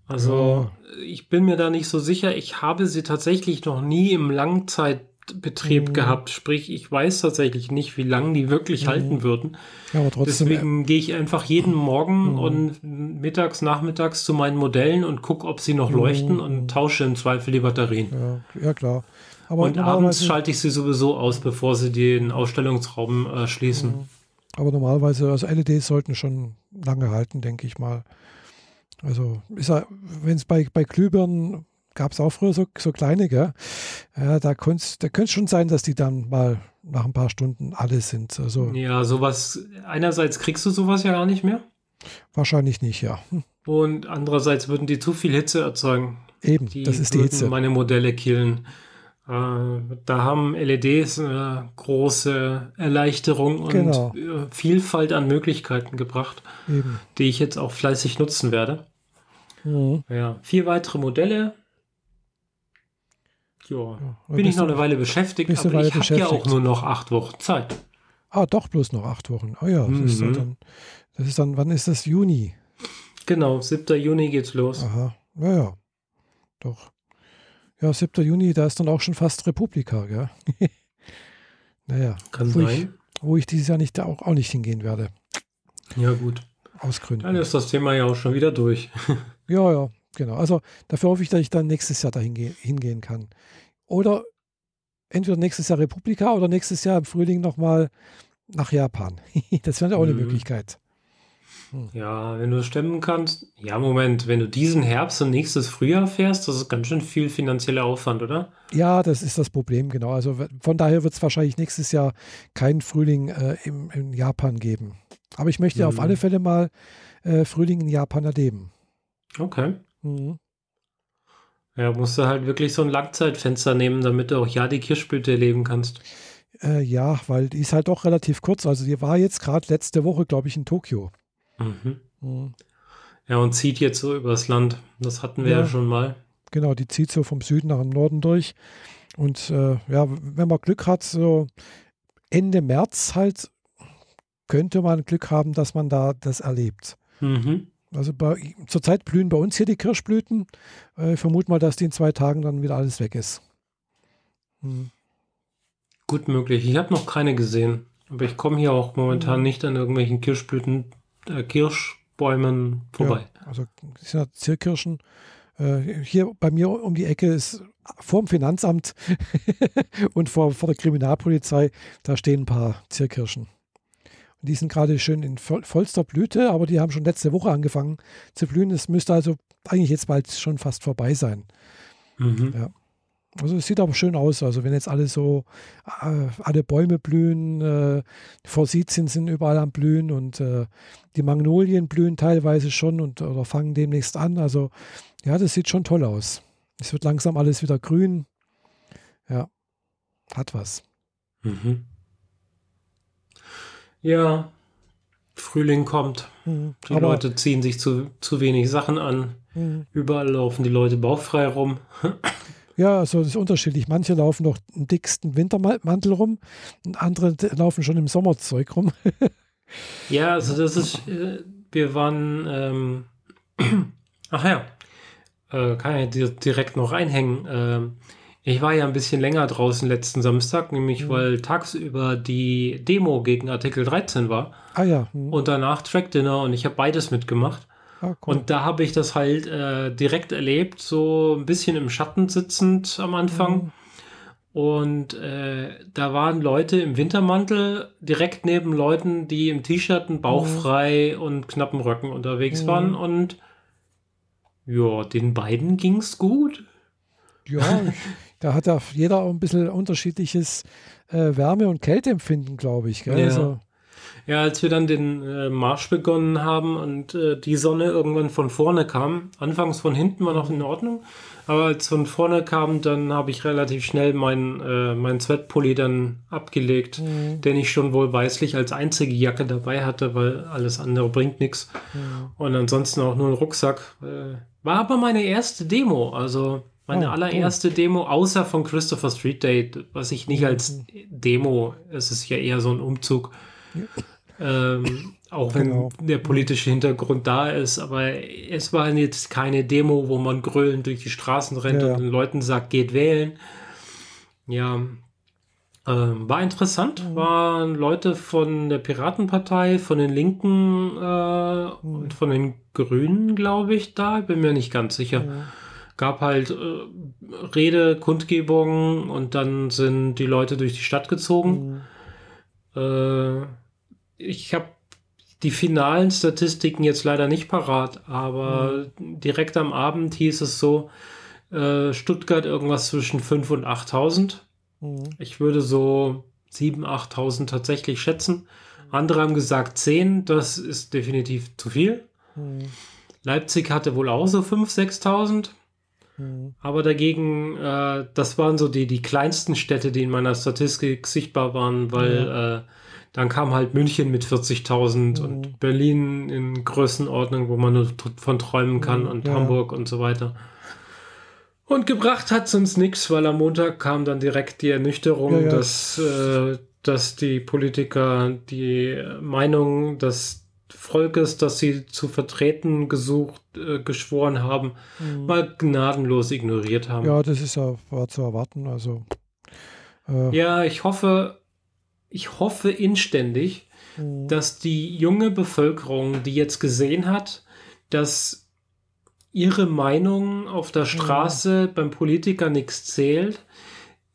Also, ja. ich bin mir da nicht so sicher. Ich habe sie tatsächlich noch nie im Langzeitbetrieb mhm. gehabt. Sprich, ich weiß tatsächlich nicht, wie lange die wirklich mhm. halten würden. Ja, aber trotzdem, Deswegen äh, gehe ich einfach jeden Morgen mhm. und mittags, nachmittags zu meinen Modellen und gucke, ob sie noch mhm. leuchten und tausche im Zweifel die Batterien. Ja, ja klar. Aber und abends schalte ich sie sowieso aus, bevor sie den Ausstellungsraum äh, schließen. Mhm. Aber normalerweise, also LEDs sollten schon lange halten, denke ich mal. Also wenn es bei, bei Glühbirnen gab es auch früher so, so kleine, gell? Ja, da könnte da es schon sein, dass die dann mal nach ein paar Stunden alle sind. Also, ja, sowas, einerseits kriegst du sowas ja gar nicht mehr. Wahrscheinlich nicht, ja. Und andererseits würden die zu viel Hitze erzeugen. Eben, die das ist die Hitze. meine Modelle killen. Äh, da haben LEDs eine große Erleichterung und genau. Äh, Vielfalt an Möglichkeiten gebracht, Eben. die ich jetzt auch fleißig nutzen werde. Mhm. Ja, vier weitere Modelle. Ja, ja bin ich noch eine Weile beschäftigt, aber Weile ich habe ja auch nur noch acht Wochen Zeit. Ah, doch bloß noch acht Wochen. Oh ja, das, mhm. ist dann, das ist dann, wann ist das? Juni? Genau, 7. Juni geht's los. Aha, ja, ja. doch. Ja, 7. Juni, da ist dann auch schon fast Republika, gell? naja. Kann wo sein. Ich, wo ich dieses Jahr nicht, auch, auch nicht hingehen werde. Ja, gut. Aus Gründen. Dann ist das Thema ja auch schon wieder durch. ja, ja, genau. Also dafür hoffe ich, dass ich dann nächstes Jahr dahin hingehen kann. Oder entweder nächstes Jahr Republika oder nächstes Jahr im Frühling nochmal nach Japan. das wäre auch eine Mhm. Ja, wenn du stemmen kannst. Ja, Moment, wenn du diesen Herbst und nächstes Frühjahr fährst, das ist ganz schön viel finanzieller Aufwand, oder? Ja, das ist das Problem, genau. Also von daher wird es wahrscheinlich nächstes Jahr keinen Frühling äh, im, in Japan geben. Aber ich möchte auf Mhm. alle Fälle mal äh, Frühling in Japan erleben. Okay. Mhm. Ja, musst du halt wirklich so ein Langzeitfenster nehmen, damit du auch ja die Kirschblüte erleben kannst. Äh, ja, weil die ist halt doch relativ kurz. Also die war jetzt gerade letzte Woche, glaube ich, in Tokio. Mhm. Mhm. Ja, und zieht jetzt so übers Land. Das hatten wir ja, Ja. schon mal. Genau, die zieht so vom Süden nach dem Norden durch. Und äh, ja, wenn man Glück hat, so Ende März halt, könnte man Glück haben, dass man da das erlebt. Mhm. Also bei, zurzeit blühen bei uns hier die Kirschblüten. Äh, ich vermute mal, dass die in zwei Tagen dann wieder alles weg ist. Hm. Gut möglich. Ich habe noch keine gesehen. Aber ich komme hier auch momentan Mhm. nicht an irgendwelchen Kirschblüten, äh, Kirschbäumen vorbei. Ja, also sind ja Zierkirschen. Äh, hier bei mir um die Ecke ist vorm Finanzamt und vor, vor der Kriminalpolizei, da stehen ein paar Zierkirschen. Und die sind gerade schön in voll, vollster Blüte, aber die haben schon letzte Woche angefangen zu blühen. Es müsste also eigentlich jetzt bald schon fast vorbei sein. Mhm. Ja. Also es sieht aber schön aus. Also wenn jetzt alle so, äh, alle Bäume blühen, äh, Forsythien sind überall am Blühen und äh, die Magnolien blühen teilweise schon und oder fangen demnächst an. Also ja, das sieht schon toll aus. Es wird langsam alles wieder grün. Ja, hat was. Mhm. Ja, Frühling kommt. Mhm. Die Leute ziehen sich zu, zu wenig Sachen an. mhm. Überall laufen die Leute bauchfrei rum. Ja, also das ist unterschiedlich. Manche laufen noch im dicksten Wintermantel rum und andere laufen schon im Sommerzeug rum. Ja, also das ist, äh, wir waren, ähm, ach ja, äh, kann ich dir direkt noch reinhängen. Ähm, ich war ja ein bisschen länger draußen letzten Samstag, nämlich Mhm. weil tagsüber die Demo gegen Artikel 13 war Ah ja. mhm. und danach Track Dinner und ich habe beides mitgemacht. Ah, cool. Und da habe ich das halt äh, direkt erlebt, so ein bisschen im Schatten sitzend am Anfang. Mhm. Und äh, da waren Leute im Wintermantel direkt neben Leuten, die im T-Shirt bauchfrei und knappen Röcken unterwegs Mhm. waren. Und ja, den beiden ging's gut. Ja, da hat ja jeder auch ein bisschen unterschiedliches äh, Wärme- und Kälteempfinden, glaube ich. Gell? Ja. Also, Ja, als wir dann den äh, Marsch begonnen haben und äh, die Sonne irgendwann von vorne kam, anfangs von hinten war noch in Ordnung, aber als von vorne kam, dann habe ich relativ schnell meinen äh, mein Sweatpulli dann abgelegt, Mhm. den ich schon wohl weißlich als einzige Jacke dabei hatte, weil alles andere bringt nichts. Mhm. Und ansonsten auch nur ein Rucksack. Äh, war aber meine erste Demo, also meine Oh, allererste Demo, außer von Christopher Street Day, was ich nicht als Demo, es ist ja eher so ein Umzug. Ähm, auch wenn Genau. der politische Hintergrund da ist, aber es war jetzt keine Demo, wo man grölend durch die Straßen rennt Ja, ja. und den Leuten sagt, geht wählen. Ja, ähm, war interessant. Mhm. Waren Leute von der Piratenpartei, von den Linken äh, Mhm. und von den Grünen, glaube ich, da. Bin mir nicht ganz sicher. Mhm. Gab halt äh, Rede, Kundgebungen und dann sind die Leute durch die Stadt gezogen. Mhm. Äh, ich habe die finalen Statistiken jetzt leider nicht parat, aber direkt am Abend hieß es so, äh, Stuttgart irgendwas zwischen 5.000 und 8.000. Mhm. Ich würde so 7.000, 8.000 tatsächlich schätzen. Andere haben gesagt 10, das ist definitiv zu viel. Mhm. Leipzig hatte wohl auch so 5.000, 6.000. Mhm. Aber dagegen, äh, das waren so die, die kleinsten Städte, die in meiner Statistik sichtbar waren, weil äh, dann kam halt München mit 40.000 Mhm. und Berlin in Größenordnung, wo man nur von träumen kann Mhm, und ja. Hamburg und so weiter. Und gebracht hat es uns nichts, weil am Montag kam dann direkt die Ernüchterung, Ja, ja. Dass, äh, dass die Politiker die Meinung, dass Volkes, das sie zu vertreten gesucht, äh, geschworen haben, mhm. mal gnadenlos ignoriert haben. Ja, das ist ja war zu erwarten. Also äh, ja, ich hoffe, ich hoffe inständig, mhm. dass die junge Bevölkerung, die jetzt gesehen hat, dass ihre Meinung auf der mhm. Straße mhm. beim Politiker nichts zählt,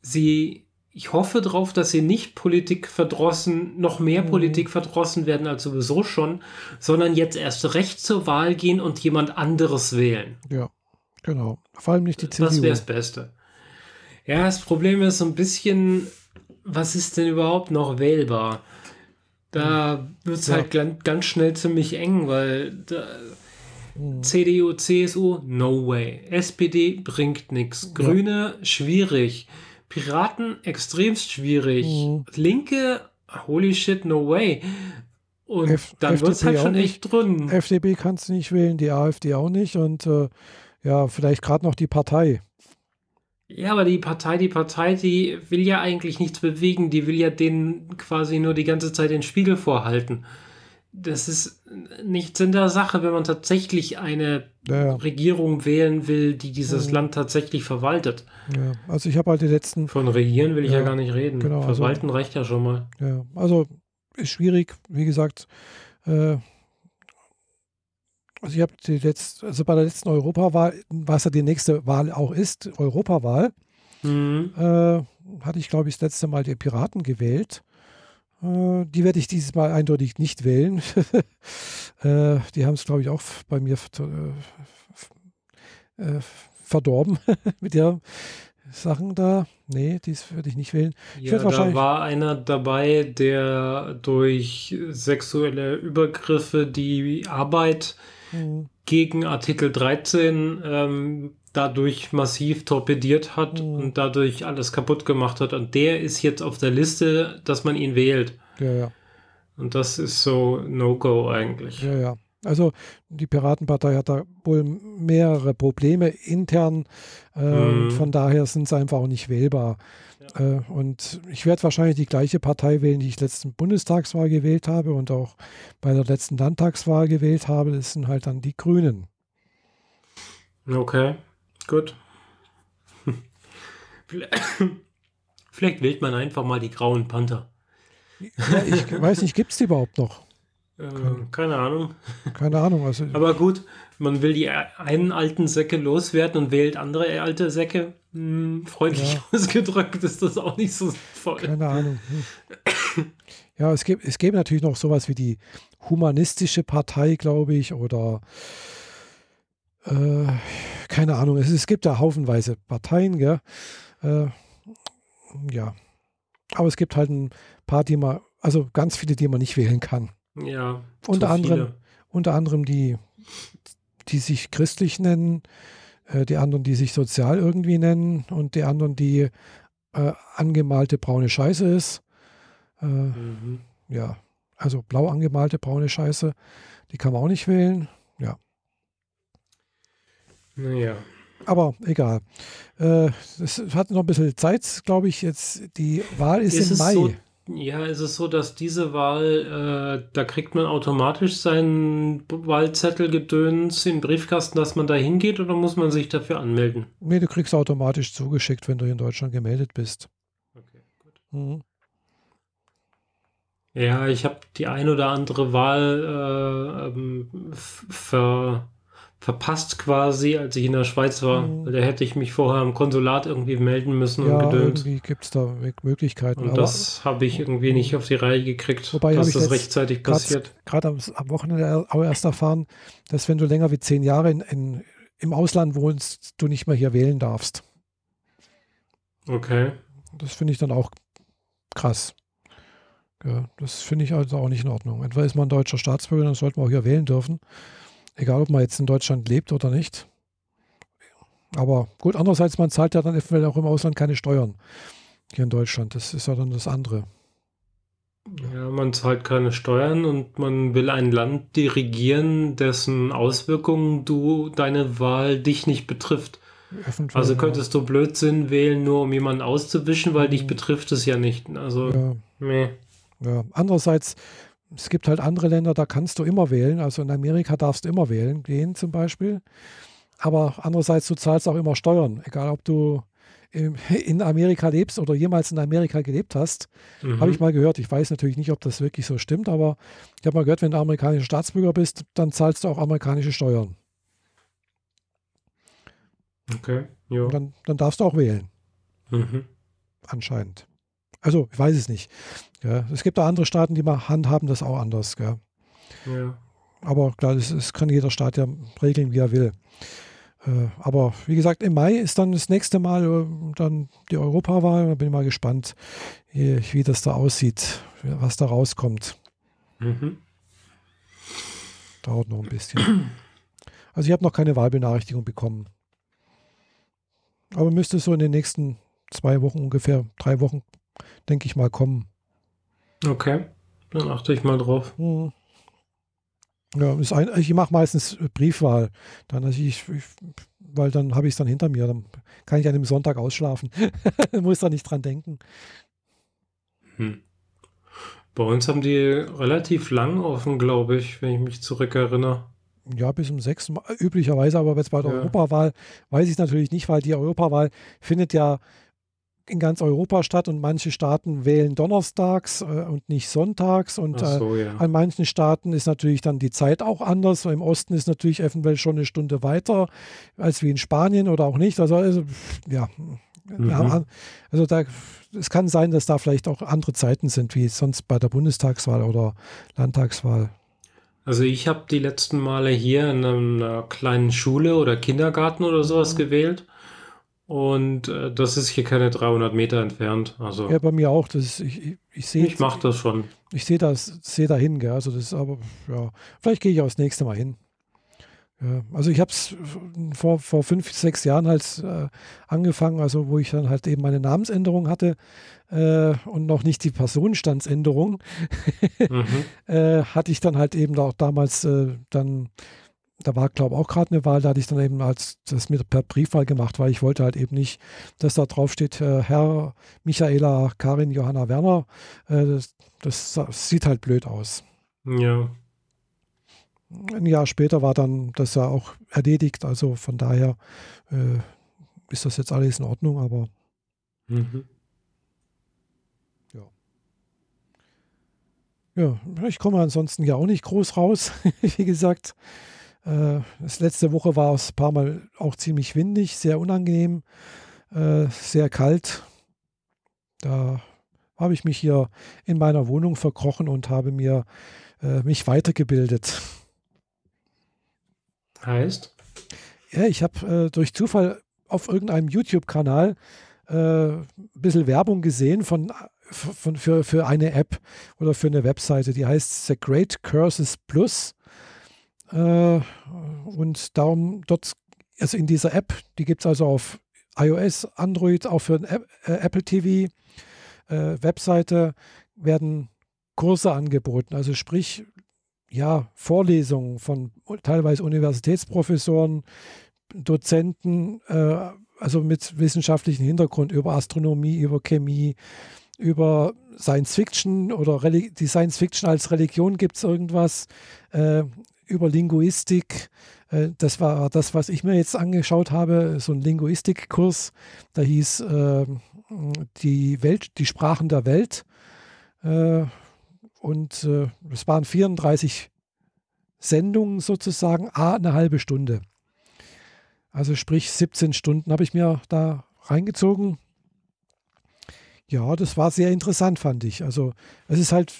sie ich hoffe darauf, dass sie nicht Politik verdrossen, noch mehr mhm. Politik verdrossen werden als sowieso schon, sondern jetzt erst recht zur Wahl gehen und jemand anderes wählen. Ja, genau. Vor allem nicht die CDU. Das wäre das Beste. Ja, das Problem ist so ein bisschen, was ist denn überhaupt noch wählbar? Da wird es ja. halt ganz, schnell ziemlich eng, weil da, mhm. CDU, CSU, no way. SPD bringt nichts. Grüne, ja. schwierig. Piraten extremst schwierig. Mhm. Linke, holy shit, no way. Und F dann wird es halt schon echt drin. FDP kannst du nicht wählen, die AfD auch nicht und äh, ja, vielleicht gerade noch die Partei. Ja, aber die Partei, die Partei, die will ja eigentlich nichts bewegen, die will ja denen quasi nur die ganze Zeit den Spiegel vorhalten das ist nichts in der Sache, wenn man tatsächlich eine ja, ja. Regierung wählen will, die dieses ja. Land tatsächlich verwaltet. Ja, also ich habe halt die letzten. Von regieren will ich ja, gar nicht reden. Genau, also Verwalten also, reicht ja schon mal. Ja, also ist schwierig, wie gesagt. Äh, also ich habe die letzte, also bei der letzten Europawahl, was ja die nächste Wahl auch ist, Europawahl, mhm. äh, hatte ich, glaube ich, das letzte Mal die Piraten gewählt. Äh, die werde ich dieses Mal eindeutig nicht wählen. äh, die haben es, glaube ich, auch bei mir äh, äh verdorben mit ihren Sachen da. Nee, dies würde ich nicht wählen. Ich ja, da war einer dabei, der durch sexuelle Übergriffe die Arbeit mhm. gegen Artikel 13 ähm, dadurch massiv torpediert hat mhm. und dadurch alles kaputt gemacht hat. Und der ist jetzt auf der Liste, dass man ihn wählt. Ja, ja. Und das ist so No-Go eigentlich. Ja, ja. Also die Piratenpartei hat da wohl mehrere Probleme intern. Äh, mhm. Von daher sind sie einfach auch nicht wählbar. Ja. Äh, und ich werde wahrscheinlich die gleiche Partei wählen, die ich letzten Bundestagswahl gewählt habe und auch bei der letzten Landtagswahl gewählt habe. Das sind halt dann die Grünen. Okay. Gut. Vielleicht wählt man einfach mal die grauen Panther. Ja, ich weiß nicht, gibt es die überhaupt noch? Äh, keine Ahnung. Keine Ahnung. Also Aber gut, man will die einen alten Säcke loswerden und wählt andere alte Säcke. Hm, freundlich ja. ausgedrückt ist das auch nicht so voll. Keine Ahnung. Hm. Ja, es gibt, es gibt natürlich noch sowas wie die Humanistische Partei, glaube ich, oder äh, keine Ahnung, es, es, gibt da haufenweise Parteien, gell? Äh, ja. Aber es gibt halt ein paar, die man, also ganz viele, die man nicht wählen kann. Ja. Unter anderem, unter anderem die, die sich christlich nennen, äh, die anderen, die sich sozial irgendwie nennen und die anderen, die äh, angemalte braune Scheiße ist. Äh, mhm. Ja, also blau angemalte braune Scheiße, die kann man auch nicht wählen. Ja. Naja. Aber egal. Äh, es hat noch ein bisschen Zeit, glaube ich. Jetzt die Wahl ist, ist im Mai. So, ja, ist es so, dass diese Wahl, äh, da kriegt man automatisch seinen Wahlzettelgedöns in den Briefkasten, dass man da hingeht oder muss man sich dafür anmelden? Nee, du kriegst automatisch zugeschickt, wenn du in Deutschland gemeldet bist. Okay, gut. Mhm. Ja, ich habe die ein oder andere Wahl äh, ähm, ver verpasst quasi, als ich in der Schweiz war. Mhm. Da hätte ich mich vorher im Konsulat irgendwie melden müssen ja, und gedönt. irgendwie gibt es da Möglichkeiten. Und das habe ich irgendwie nicht auf die Reihe gekriegt, wobei dass das rechtzeitig passiert. Gerade am, am, Wochenende auch erst erfahren, dass wenn du länger wie zehn Jahre in, in, im Ausland wohnst, du nicht mehr hier wählen darfst. Okay. Das finde ich dann auch krass. Ja, das finde ich also auch nicht in Ordnung. Entweder ist man deutscher Staatsbürger, dann sollte man auch hier wählen dürfen. Egal, ob man jetzt in Deutschland lebt oder nicht. Aber gut, andererseits, man zahlt ja dann eventuell auch im Ausland keine Steuern. Hier in Deutschland. Das ist ja dann das andere. Ja, man zahlt keine Steuern und man will ein Land dirigieren, dessen Auswirkungen du, deine Wahl dich nicht betrifft. Eventuell, also könntest ja. du Blödsinn wählen, nur um jemanden auszuwischen, weil dich mhm. betrifft es ja nicht. Also, ja. Meh. Ja, andererseits, es gibt halt andere Länder, da kannst du immer wählen. Also in Amerika darfst du immer wählen gehen zum Beispiel. Aber andererseits, du zahlst auch immer Steuern, egal ob du in Amerika lebst oder jemals in Amerika gelebt hast. Mhm. Habe ich mal gehört. Ich weiß natürlich nicht, ob das wirklich so stimmt, aber ich habe mal gehört, wenn du amerikanischer Staatsbürger bist, dann zahlst du auch amerikanische Steuern. Okay, ja. Dann, dann darfst du auch wählen. Mhm. Anscheinend. Also, ich weiß es nicht. Ja, es gibt da andere Staaten, die mal handhaben das auch anders. Ja. Aber klar, das, das, kann jeder Staat ja regeln, wie er will. Äh, aber wie gesagt, im Mai ist dann das nächste Mal äh, dann die Europawahl. Da bin ich mal gespannt, wie, wie das da aussieht, was da rauskommt. Mhm. Dauert noch ein bisschen. Also ich habe noch keine Wahlbenachrichtigung bekommen. Aber müsste so in den nächsten zwei Wochen ungefähr, drei Wochen denke ich mal, kommen. Okay, dann achte ich mal drauf. Hm. Ja, ein, ich mache meistens Briefwahl, dann also ich, ich weil dann habe ich es dann hinter mir, dann kann ich an dem Sonntag ausschlafen, muss da nicht dran denken. Hm. Bei uns haben die relativ lang offen, glaube ich, wenn ich mich zurückerinnere. Ja, bis um sechs üblicherweise, aber jetzt bei der ja. Europawahl weiß ich natürlich nicht, weil die Europawahl findet ja in ganz Europa statt und manche Staaten wählen donnerstags äh, und nicht sonntags und so, äh, ja. an manchen Staaten ist natürlich dann die Zeit auch anders. So Im Osten ist natürlich eventuell schon eine Stunde weiter als wie in Spanien oder auch nicht. Also, also ja, mhm. ja, also da, es kann sein, dass da vielleicht auch andere Zeiten sind wie sonst bei der Bundestagswahl oder Landtagswahl. Also ich habe die letzten Male hier in einer kleinen Schule oder Kindergarten oder sowas mhm. gewählt. Und äh, das ist hier keine 300 Meter entfernt. Also ja, bei mir auch. Das ist, ich ich, ich sehe. Ich mache das schon. Ich sehe das, sehe dahin, gell? Also das ist aber, ja, vielleicht gehe ich auch das nächste Mal hin. Ja, also ich habe es vor, vor fünf, sechs Jahren halt äh, angefangen, also wo ich dann halt eben meine Namensänderung hatte äh, und noch nicht die Personenstandsänderung, mhm. äh, hatte ich dann halt eben auch damals äh, dann da war, glaube ich, auch gerade eine Wahl, da hatte ich dann eben als das mit per Briefwahl gemacht, weil ich wollte halt eben nicht, dass da drauf steht, äh, Herr Michaela Karin Johanna Werner. Äh, das, das, sieht halt blöd aus. Ja. Ein Jahr später war dann das ja auch erledigt, also von daher äh, ist das jetzt alles in Ordnung, aber mhm. ja. Ja, ich komme ansonsten ja auch nicht groß raus, wie gesagt. Äh, das letzte Woche war es ein paar Mal auch ziemlich windig, sehr unangenehm, äh, sehr kalt. Da habe ich mich hier in meiner Wohnung verkrochen und habe mir äh, mich weitergebildet. Heißt? Ja, ich habe durch Zufall auf irgendeinem YouTube-Kanal ein bisschen Werbung gesehen von, von, für, für eine App oder für eine Webseite, die heißt The Great Curses Plus. Äh, und darum dort, also in dieser App, die gibt es also auf iOS, Android, auch für App, äh, Apple TV, äh, Webseite werden Kurse angeboten. Also sprich, ja, Vorlesungen von teilweise Universitätsprofessoren, Dozenten, äh, also mit wissenschaftlichem Hintergrund über Astronomie, über Chemie, über Science Fiction oder Reli die Science Fiction als Religion gibt es irgendwas. Äh, über Linguistik. Äh, das war das, was ich mir jetzt angeschaut habe, so ein Linguistikkurs. Da hieß äh, die Welt, die Sprachen der Welt. Äh, und äh, es waren 34 Sendungen sozusagen, a eine halbe Stunde. Also sprich 17 Stunden habe ich mir da reingezogen. Ja, das war sehr interessant, fand ich. Also es ist halt,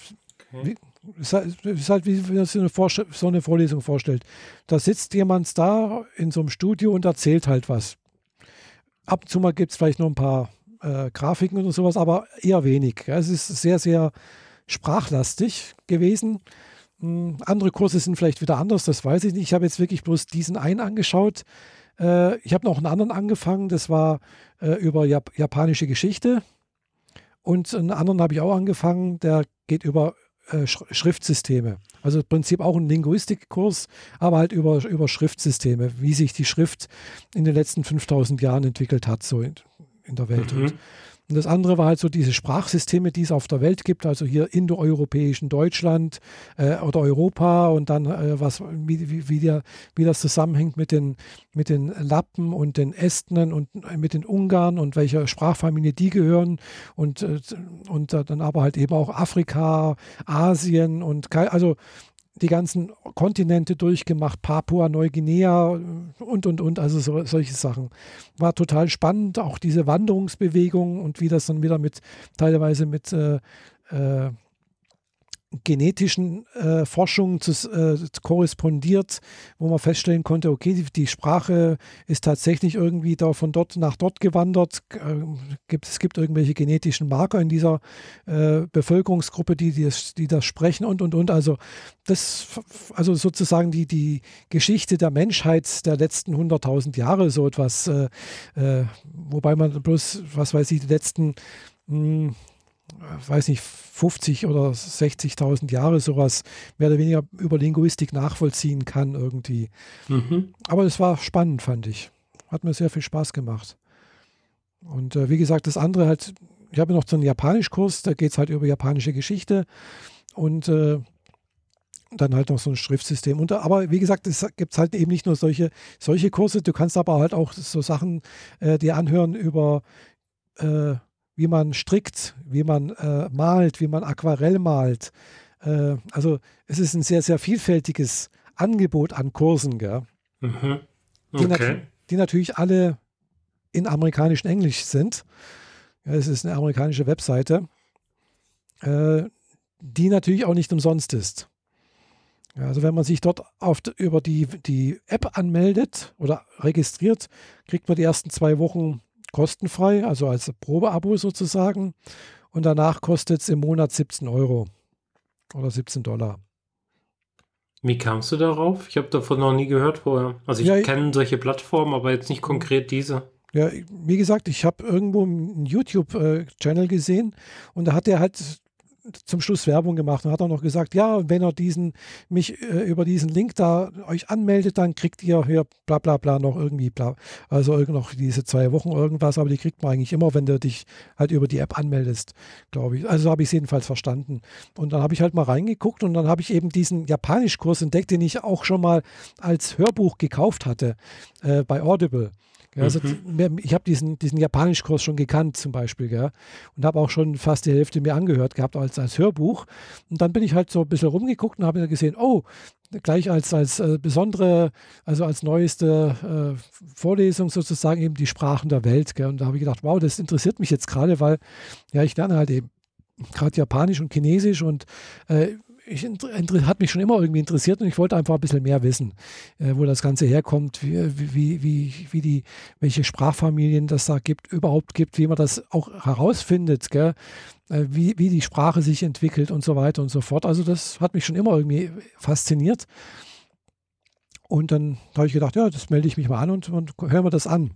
okay. Es ist halt, wie man sich eine, so eine Vorlesung vorstellt. Da sitzt jemand da in so einem Studio und erzählt halt was. Ab und zu mal gibt es vielleicht noch ein paar äh, Grafiken oder sowas, aber eher wenig. Ja, es ist sehr, sehr sprachlastig gewesen. Hm, andere Kurse sind vielleicht wieder anders, das weiß ich nicht. Ich habe jetzt wirklich bloß diesen einen angeschaut. Äh, ich habe noch einen anderen angefangen, das war äh, über Jap japanische Geschichte. Und einen anderen habe ich auch angefangen, der geht über äh, Schriftsysteme. Also im Prinzip auch ein Linguistikkurs, aber halt über, über Schriftsysteme, wie sich die Schrift in den letzten 5000 Jahren entwickelt hat, so in, in der Welt. Mhm. Und Und das andere war halt so diese Sprachsysteme, die es auf der Welt gibt, also hier indoeuropäischen Deutschland äh, oder Europa und dann äh, was, wie, wie, wie, der, wie das zusammenhängt mit den, mit den Lappen und den Estnen und äh, mit den Ungarn und welcher Sprachfamilie die gehören. Und, äh, und dann aber halt eben auch Afrika, Asien und also die ganzen Kontinente durchgemacht, Papua, Neuguinea und, und, und, also so, solche Sachen. War total spannend, auch diese Wanderungsbewegung und wie das dann wieder mit, teilweise mit äh, äh, genetischen äh, Forschungen zu, äh, korrespondiert, wo man feststellen konnte, okay, die, die, Sprache ist tatsächlich irgendwie da von dort nach dort gewandert. Äh, gibt, es gibt irgendwelche genetischen Marker in dieser äh, Bevölkerungsgruppe, die, die, das, die das sprechen und und und. Also das, also sozusagen die, die Geschichte der Menschheit der letzten 100.000 Jahre, so etwas, äh, äh, wobei man bloß, was weiß ich, die letzten mh, hm, weiß nicht, 50 oder 60.000 Jahre sowas mehr oder weniger über Linguistik nachvollziehen kann irgendwie. Mhm. Aber es war spannend, fand ich. Hat mir sehr viel Spaß gemacht. Und äh, wie gesagt, das andere halt, ich habe noch so einen Japanischkurs, da geht es halt über japanische Geschichte und äh, dann halt noch so ein Schriftsystem. Und, aber wie gesagt, es gibt halt eben nicht nur solche, solche Kurse, du kannst aber halt auch so Sachen äh, dir anhören über äh, wie man strickt, wie man äh, malt, wie man Aquarell malt. Äh, also es ist ein sehr, sehr vielfältiges Angebot an Kursen? Mhm. Okay. Die, nat die, natürlich alle in amerikanischem Englisch sind. Ja, es ist eine amerikanische Webseite, äh, die natürlich auch nicht umsonst ist. Ja, also wenn man sich dort auf, über die, die App anmeldet oder registriert, kriegt man die ersten zwei Wochen kostenfrei, also als Probeabo sozusagen. Und danach kostet es im Monat 17 Euro oder 17 Dollar. Wie kamst du darauf? Ich habe davon noch nie gehört vorher. Also ich ja, kenne solche Plattformen, aber jetzt nicht konkret diese. Ja, wie gesagt, ich habe irgendwo einen YouTube-Channel äh, gesehen und da hat er halt zum Schluss Werbung gemacht und hat auch noch gesagt, ja, wenn ihr diesen, mich äh, über diesen Link da euch anmeldet, dann kriegt ihr hier bla bla bla noch irgendwie bla, also noch diese zwei Wochen irgendwas, aber die kriegt man eigentlich immer, wenn du dich halt über die App anmeldest, glaube ich. Also habe ich es jedenfalls verstanden. Und dann habe ich halt mal reingeguckt und dann habe ich eben diesen Japanischkurs entdeckt, den ich auch schon mal als Hörbuch gekauft hatte äh, bei Audible. Ja, also mhm. ich habe diesen, diesen Japanischkurs schon gekannt zum Beispiel, gell? und habe auch schon fast die Hälfte mir angehört gehabt als, als Hörbuch. Und dann bin ich halt so ein bisschen rumgeguckt und habe gesehen, oh, gleich als, als äh, besondere, also als neueste äh, Vorlesung sozusagen eben die Sprachen der Welt. Gell? Und da habe ich gedacht, wow, das interessiert mich jetzt gerade, weil ja, ich lerne halt eben gerade Japanisch und Chinesisch und äh, ich, hat mich schon immer irgendwie interessiert und ich wollte einfach ein bisschen mehr wissen, äh, wo das Ganze herkommt, wie, wie, wie, wie die, welche Sprachfamilien das da gibt, überhaupt gibt, wie man das auch herausfindet, gell? Äh, wie, wie die Sprache sich entwickelt und so weiter und so fort. Also das hat mich schon immer irgendwie fasziniert. Und dann habe ich gedacht, ja, das melde ich mich mal an und, und hören wir das an.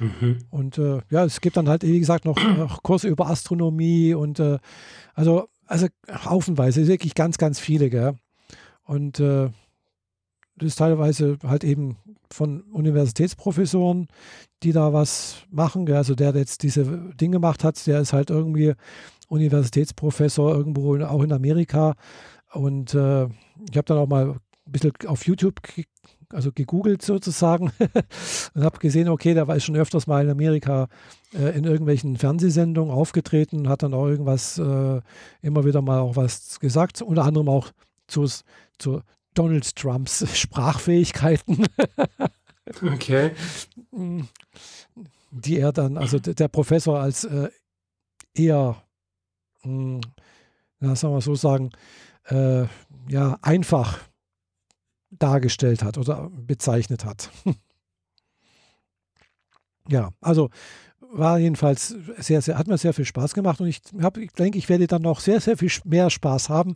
Mhm. Und äh, ja, es gibt dann halt, wie gesagt, noch, noch Kurse über Astronomie und äh, also also haufenweise, wirklich ganz, ganz viele, gell? Und äh, das ist teilweise halt eben von Universitätsprofessoren, die da was machen. Gell? Also der, der jetzt diese Dinge gemacht hat, der ist halt irgendwie Universitätsprofessor irgendwo auch in Amerika. Und äh, ich habe dann auch mal ein bisschen auf YouTube also gegoogelt sozusagen und habe gesehen, okay, der war schon öfters mal in Amerika äh, in irgendwelchen Fernsehsendungen aufgetreten, hat dann auch irgendwas, äh, immer wieder mal auch was gesagt, unter anderem auch zu, zu Donald Trumps Sprachfähigkeiten. okay. Die er dann, also der Professor als äh, eher, mh, hm, na, sagen wir so sagen, äh, ja, einfach dargestellt hat oder bezeichnet hat. ja, also war jedenfalls sehr, sehr, hat mir sehr viel Spaß gemacht und ich, hab, ich denke, ich werde dann noch sehr, sehr viel mehr Spaß haben,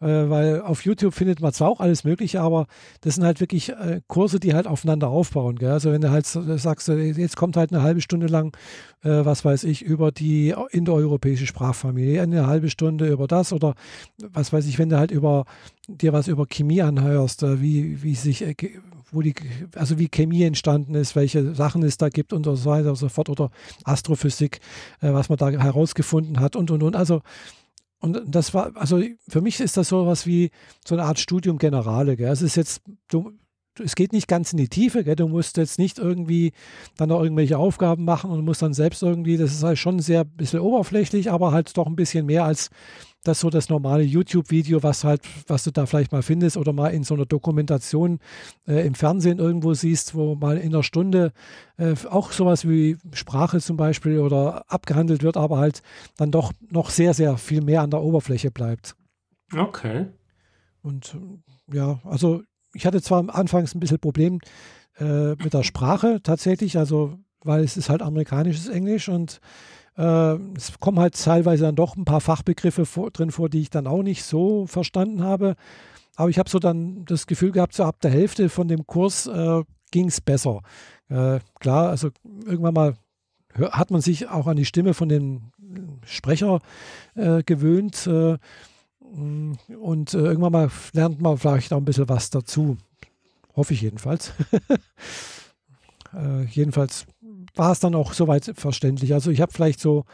äh, weil auf YouTube findet man zwar auch alles Mögliche, aber das sind halt wirklich äh, Kurse, die halt aufeinander aufbauen. Gell? Also wenn du halt sagst, jetzt kommt halt eine halbe Stunde lang, äh, was weiß ich, über die indoeuropäische Sprachfamilie, eine halbe Stunde über das oder was weiß ich, wenn du halt über dir was über Chemie anhörst, äh, wie, wie sich, äh, wo die, also wie Chemie entstanden ist, welche Sachen es da gibt und so weiter und so fort oder Astrophysik, äh, was man da herausgefunden hat und und und. Also und das war, also für mich ist das so was wie so eine Art Studium Generale. Gell? Es ist jetzt, du, es geht nicht ganz in die Tiefe, gell? du musst jetzt nicht irgendwie dann noch irgendwelche Aufgaben machen und musst dann selbst irgendwie, das ist halt schon sehr ein bisschen oberflächlich, aber halt doch ein bisschen mehr als das so das normale YouTube-Video, was halt, was du da vielleicht mal findest oder mal in so einer Dokumentation äh, im Fernsehen irgendwo siehst, wo mal in einer Stunde äh, auch sowas wie Sprache zum Beispiel oder abgehandelt wird, aber halt dann doch noch sehr, sehr viel mehr an der Oberfläche bleibt. Okay. Und ja, also ich hatte zwar am Anfangs ein bisschen Problem äh, mit der Sprache tatsächlich, also weil es ist halt amerikanisches Englisch und äh, es kommen halt teilweise dann doch ein paar Fachbegriffe vor, drin vor, die ich dann auch nicht so verstanden habe. Aber ich habe so dann das Gefühl gehabt, so ab der Hälfte von dem Kurs äh, ging es besser. Äh, klar, also irgendwann mal hat man sich auch an die Stimme von dem Sprecher äh, gewöhnt. Äh, und äh, irgendwann mal lernt man vielleicht auch ein bisschen was dazu. Hoffe ich jedenfalls. äh, jedenfalls war es dann auch soweit verständlich. Also ich habe vielleicht so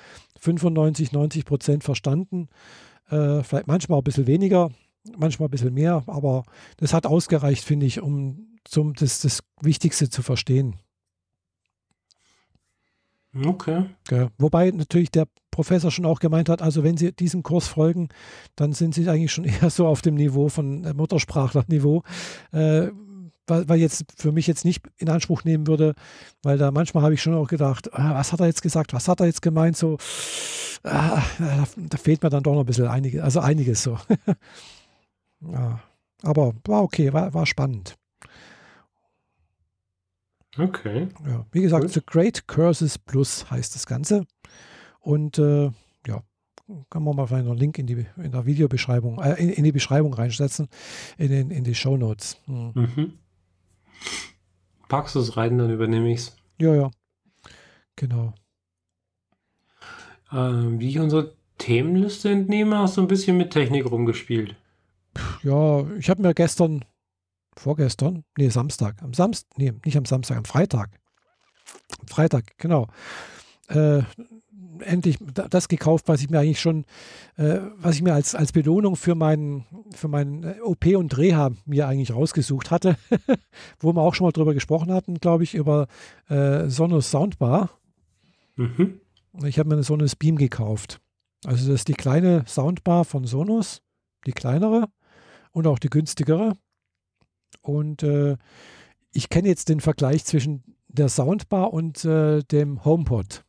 95, 90 Prozent verstanden. Äh, vielleicht manchmal ein bisschen weniger, manchmal ein bisschen mehr, aber das hat ausgereicht, finde ich, um zum, das, das Wichtigste zu verstehen. Okay. Ja, wobei natürlich der Professor schon auch gemeint hat, also wenn Sie diesem Kurs folgen, dann sind Sie eigentlich schon eher so auf dem Niveau von Muttersprachlerniveau. Äh, weil, jetzt für mich jetzt nicht in Anspruch nehmen würde, weil da manchmal habe ich schon auch gedacht, ah, was hat er jetzt gesagt, was hat er jetzt gemeint, so, ah, da, da, fehlt mir dann doch noch ein bisschen einiges, also einiges so. ja, aber war okay, war, war spannend. Okay. Ja, wie gesagt, cool. The Great Curses Plus heißt das Ganze. Und äh, ja, kann man mal vielleicht einen Link in die in der Videobeschreibung, äh, in, in, die Beschreibung reinsetzen, in, den, in die Show Notes. Hm. Mhm. Packst du es rein, dann übernehme ich es. Ja, ja. Genau. Ähm, wie ich unsere Themenliste entnehme, hast du ein bisschen mit Technik rumgespielt. Ja, ich habe mir gestern, vorgestern, nee, Samstag, am Samstag, nee, nicht am Samstag, am Freitag. Freitag, genau. Äh, endlich das gekauft, was ich mir eigentlich schon, äh, was ich mir als, als Belohnung für meinen, für meinen äh, OP und Reha mir eigentlich rausgesucht hatte, wo wir auch schon mal drüber gesprochen hatten, glaube ich, über äh, Sonos Soundbar. Mhm. Ich habe mir eine Sonos Beam gekauft. Also das ist die kleine Soundbar von Sonos, die kleinere und auch die günstigere. Und äh, ich kenne jetzt den Vergleich zwischen der Soundbar und äh, dem HomePod.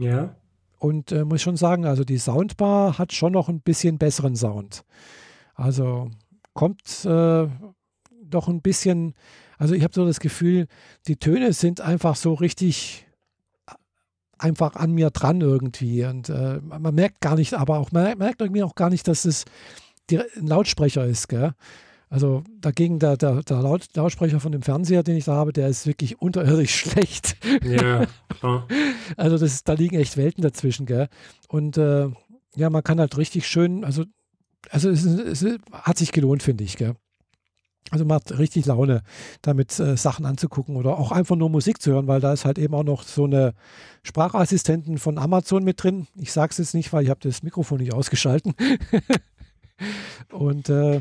Ja. Und äh, muss schon sagen, also die Soundbar hat schon noch ein bisschen besseren Sound. Also kommt äh, doch ein bisschen, also ich habe so das Gefühl, die Töne sind einfach so richtig einfach an mir dran irgendwie. Und äh, man merkt gar nicht, aber auch, man merkt irgendwie auch gar nicht, dass es ein Lautsprecher ist, gell? Also dagegen der, der, der Laut, Lautsprecher von dem Fernseher, den ich da habe, der ist wirklich unterirdisch schlecht. Ja, klar. Also das da liegen echt Welten dazwischen, gell? Und äh, ja, man kann halt richtig schön, also, also es, es hat sich gelohnt, finde ich, gell? Also macht richtig Laune, damit äh, Sachen anzugucken oder auch einfach nur Musik zu hören, weil da ist halt eben auch noch so eine Sprachassistenten von Amazon mit drin. Ich sage es jetzt nicht, weil ich habe das Mikrofon nicht ausgeschalten. Und äh,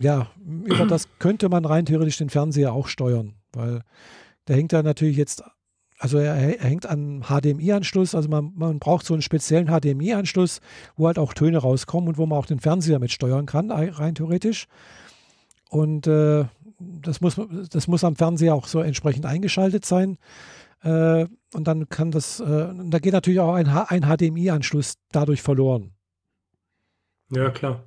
ja, über das könnte man rein theoretisch den Fernseher auch steuern, weil der hängt ja natürlich jetzt, also er, er hängt an HDMI-Anschluss, also man, man braucht so einen speziellen HDMI-Anschluss, wo halt auch Töne rauskommen und wo man auch den Fernseher mit steuern kann, rein theoretisch. Und äh, das, muss, das muss am Fernseher auch so entsprechend eingeschaltet sein. Äh, und dann kann das, äh, da geht natürlich auch ein, ein HDMI-Anschluss dadurch verloren. Ja, klar.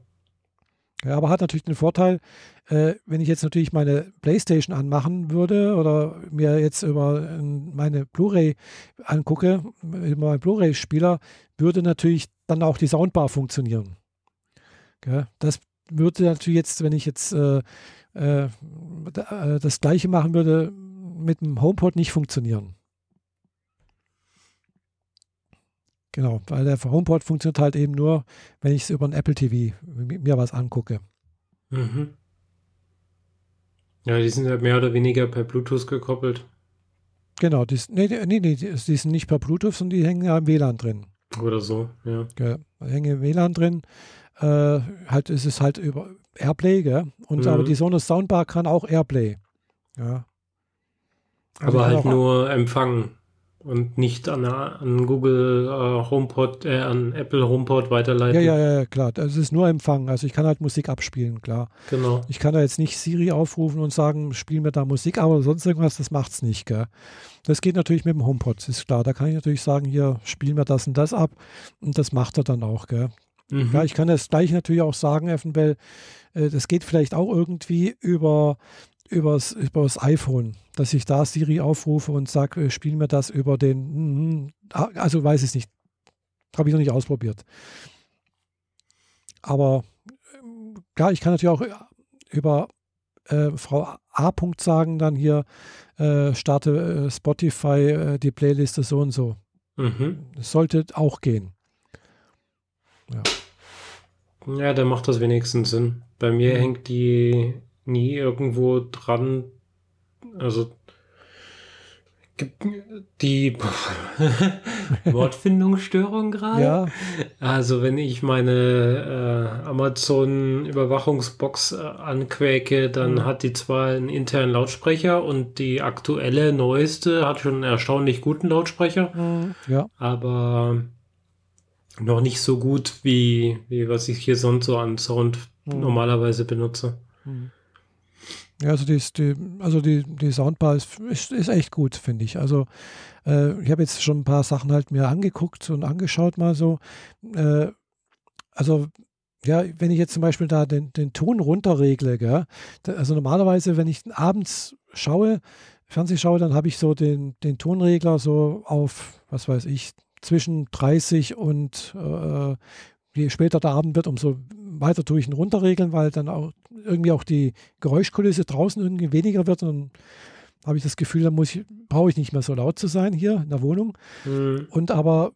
Ja, aber hat natürlich den Vorteil, äh, wenn ich jetzt natürlich meine Playstation anmachen würde oder mir jetzt über meine Blu-ray angucke, über meinen Blu-ray-Spieler, würde natürlich dann auch die Soundbar funktionieren. Ja, das würde natürlich jetzt, wenn ich jetzt äh, äh, äh das gleiche machen würde, mit dem HomePod nicht funktionieren. Genau, weil der HomePod funktioniert halt eben nur, wenn ich es über ein Apple TV mir was angucke. Mhm. Ja, die sind ja mehr oder weniger per Bluetooth gekoppelt. Genau, die, nee, nee, nee, die, die sind nicht per Bluetooth, sondern die hängen ja im WLAN drin. Oder so, ja. Ja, hängen im WLAN drin. Äh, halt ist es halt über Airplay, gell? Und Mhm. aber die Sonos Soundbar kann auch Airplay. Ja. Also Aber halt nur empfangen und nicht an, an Google äh, HomePod, äh, an Apple HomePod weiterleiten. Ja, ja, ja, klar. Das ist nur Empfang. Also ich kann halt Musik abspielen, klar. Genau. Ich kann da jetzt nicht Siri aufrufen und sagen, spiel mir da Musik, aber sonst irgendwas, das macht's nicht, gell? Das geht natürlich mit dem HomePod, ist klar. Da kann ich natürlich sagen, hier, spiel mir das und das ab. Und das macht er dann auch, gell? Mhm. Ja, ich kann das gleich natürlich auch sagen, Effenbell, äh, das geht vielleicht auch irgendwie über übers, übers iPhone, dass ich da Siri aufrufe und sage, äh, spiel mir das über den, mhm, also weiß ich nicht. Habe ich noch nicht ausprobiert. Aber ähm, klar, ich kann natürlich auch über äh, Frau A. Punkt sagen, dann hier äh, starte äh, Spotify äh, die Playliste so und so. Mhm. Das sollte auch gehen. Ja, da macht das wenigstens Sinn. Bei mir Mhm. hängt die nie irgendwo dran. Also gibt die Wortfindungsstörung gerade. Ja, Also wenn ich meine äh, Amazon-Überwachungsbox äh, anquäke, dann Mhm. hat die zwar einen internen Lautsprecher und die aktuelle, neueste hat schon einen erstaunlich guten Lautsprecher, ja. aber noch nicht so gut wie, wie was ich hier sonst so an Sound Mhm. normalerweise benutze. Ja, also, die, die, also die, die Soundbar ist, ist, ist echt gut, finde ich. Also äh, ich habe jetzt schon ein paar Sachen halt mir angeguckt und angeschaut mal so. Äh, also ja, wenn ich jetzt zum Beispiel da den, den Ton runterregle, gell, da, also normalerweise, wenn ich abends schaue, Fernseh schaue, dann habe ich so den, den Tonregler so auf, was weiß ich, zwischen 30 und äh, je später der Abend wird, umso weiter tue ich ihn runterregeln, weil dann auch irgendwie auch die Geräuschkulisse draußen irgendwie weniger wird und dann habe ich das Gefühl, dann muss ich, brauche ich nicht mehr so laut zu sein hier in der Wohnung. Hm, Und aber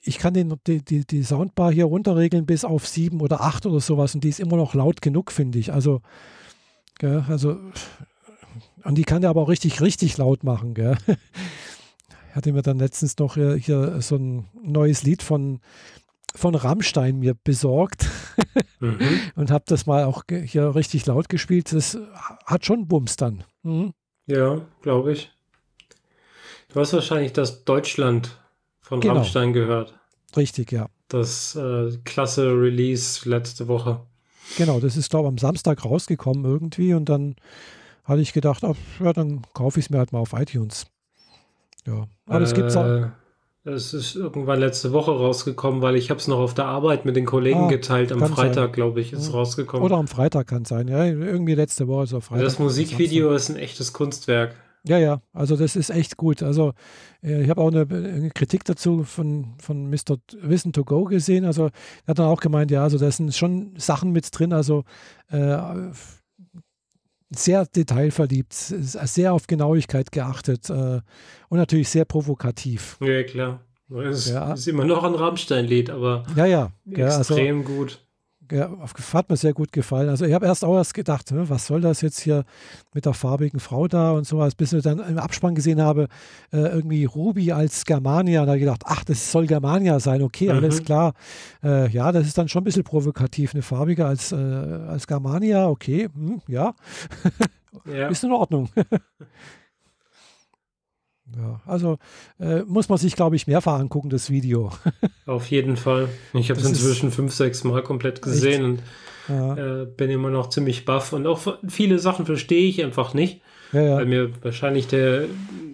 ich kann den, die, die, die Soundbar hier runterregeln bis auf sieben oder acht oder sowas und die ist immer noch laut genug, finde ich. Also, gell, also und die kann der aber auch richtig, richtig laut machen. Gell. Ich hatte mir dann letztens noch hier, hier so ein neues Lied von, von Rammstein mir besorgt mhm. und habe das mal auch hier richtig laut gespielt. Das hat schon Bums dann. Mhm. Ja, glaube ich. Du hast wahrscheinlich das Deutschland von Genau. Rammstein gehört. Richtig, ja. Das äh, klasse Release letzte Woche. Genau, das ist, glaube ich, am Samstag rausgekommen irgendwie und dann hatte ich gedacht, ach, ja, dann kaufe ich es mir halt mal auf iTunes. Ja, aber das gibt's auch. Es ist irgendwann letzte Woche rausgekommen, weil ich habe es noch auf der Arbeit mit den Kollegen Ah, geteilt. Am Freitag, glaube ich, ist Ja. rausgekommen. Oder am Freitag kann es sein. Ja, irgendwie letzte Woche ist auf Freitag. das Musikvideo ist ein echtes Kunstwerk. Ja, ja, also das ist echt gut. Also äh, ich habe auch eine, eine Kritik dazu von, von Mr. Wissen to Go gesehen. Also er hat dann auch gemeint, ja, also da sind schon Sachen mit drin, also äh, sehr detailverliebt, sehr auf Genauigkeit geachtet äh, und natürlich sehr provokativ. Ja, klar. Es Ja. ist immer noch ein Rammstein-Lied, aber Ja, ja, ja also extrem gut. Hat mir sehr gut gefallen. Also ich habe erst auch erst gedacht, was soll das jetzt hier mit der farbigen Frau da und sowas, bis ich dann im Abspann gesehen habe, äh, irgendwie Ruby als Germania. Da habe ich gedacht, ach, das soll Germania sein, okay, Mhm. alles klar. Äh, ja, das ist dann schon ein bisschen provokativ, eine farbige als, äh, als Germania, okay, hm, ja, Ja. ist in Ordnung. ja, also äh, muss man sich, glaube ich, mehrfach angucken, das Video. Auf jeden Fall. Ich habe es inzwischen fünf, sechs Mal komplett gesehen und Ja, äh, bin immer noch ziemlich baff. Und auch viele Sachen verstehe ich einfach nicht, ja, weil mir wahrscheinlich der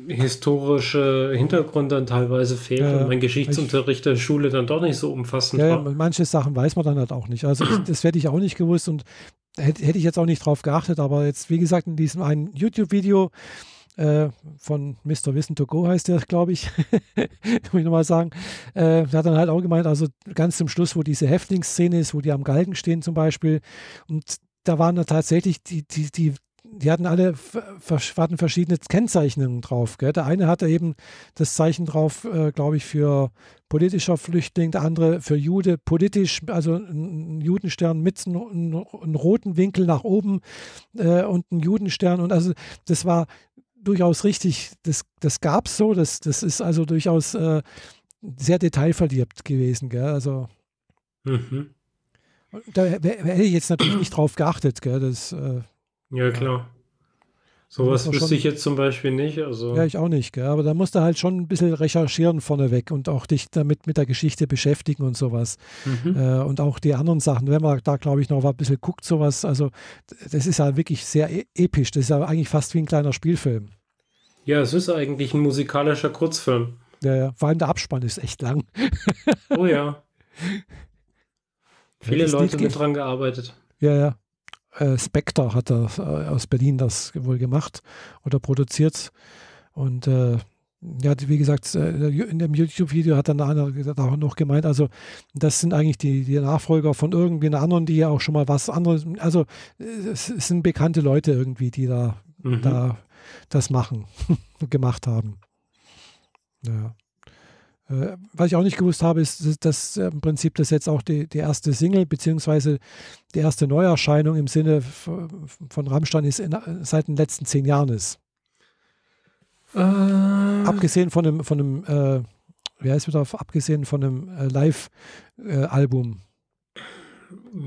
historische Hintergrund dann teilweise fehlt und mein Geschichtsunterricht der Schule dann doch nicht so umfassend war. manche Sachen weiß man dann halt auch nicht. Also das hätte ich auch nicht gewusst und hätte, hätte ich jetzt auch nicht drauf geachtet. Aber jetzt, wie gesagt, in diesem einen YouTube-Video äh, von Mr. Wissen to Go heißt der, glaube ich, muss ich nochmal sagen, äh, der hat dann halt auch gemeint, also ganz zum Schluss, wo diese Häftlingsszene ist, wo die am Galgen stehen zum Beispiel und da waren da tatsächlich die, die, die die hatten alle hatten verschiedene Kennzeichnungen drauf. Gell? Der eine hatte eben das Zeichen drauf, äh, glaube ich, für politischer Flüchtling, der andere für Jude, politisch, also ein Judenstern mit einem roten Winkel nach oben äh, und ein Judenstern. Und also das war durchaus richtig, das, das gab es so, das, das ist also durchaus äh, sehr detailverliebt gewesen. Gell? Also mhm. da hätte ich jetzt natürlich nicht drauf geachtet. Gell? Das, äh, ja, klar. Sowas wüsste ich jetzt zum Beispiel nicht. Also. Ja, ich auch nicht. Gell? Aber da musst du halt schon ein bisschen recherchieren vorneweg und auch dich damit mit der Geschichte beschäftigen und sowas. Mhm. Äh, und auch die anderen Sachen. Wenn man da, glaube ich, noch ein bisschen guckt, sowas, also das ist ja wirklich sehr e episch. Das ist ja eigentlich fast wie ein kleiner Spielfilm. Ja, es ist eigentlich ein musikalischer Kurzfilm. Ja, ja. Vor allem der Abspann ist echt lang. oh ja. Viele Leute mit dran gearbeitet. Ja, ja äh, Spectre hat er äh, aus Berlin das wohl gemacht oder produziert. Und äh, ja, wie gesagt, äh, in dem YouTube-Video hat dann einer auch noch gemeint, also das sind eigentlich die, die Nachfolger von irgendwie einer anderen, die ja auch schon mal was anderes, also es, sind bekannte Leute irgendwie, die da, mhm. da das machen, gemacht haben. Ja. Äh, was ich auch nicht gewusst habe, ist, dass im Prinzip das jetzt auch die, die erste Single beziehungsweise die erste Neuerscheinung im Sinne von Rammstein ist in, seit den letzten zehn Jahren ist. Äh. Abgesehen von einem, von einem äh, wie heißt wieder, abgesehen von einem äh, Live-Album.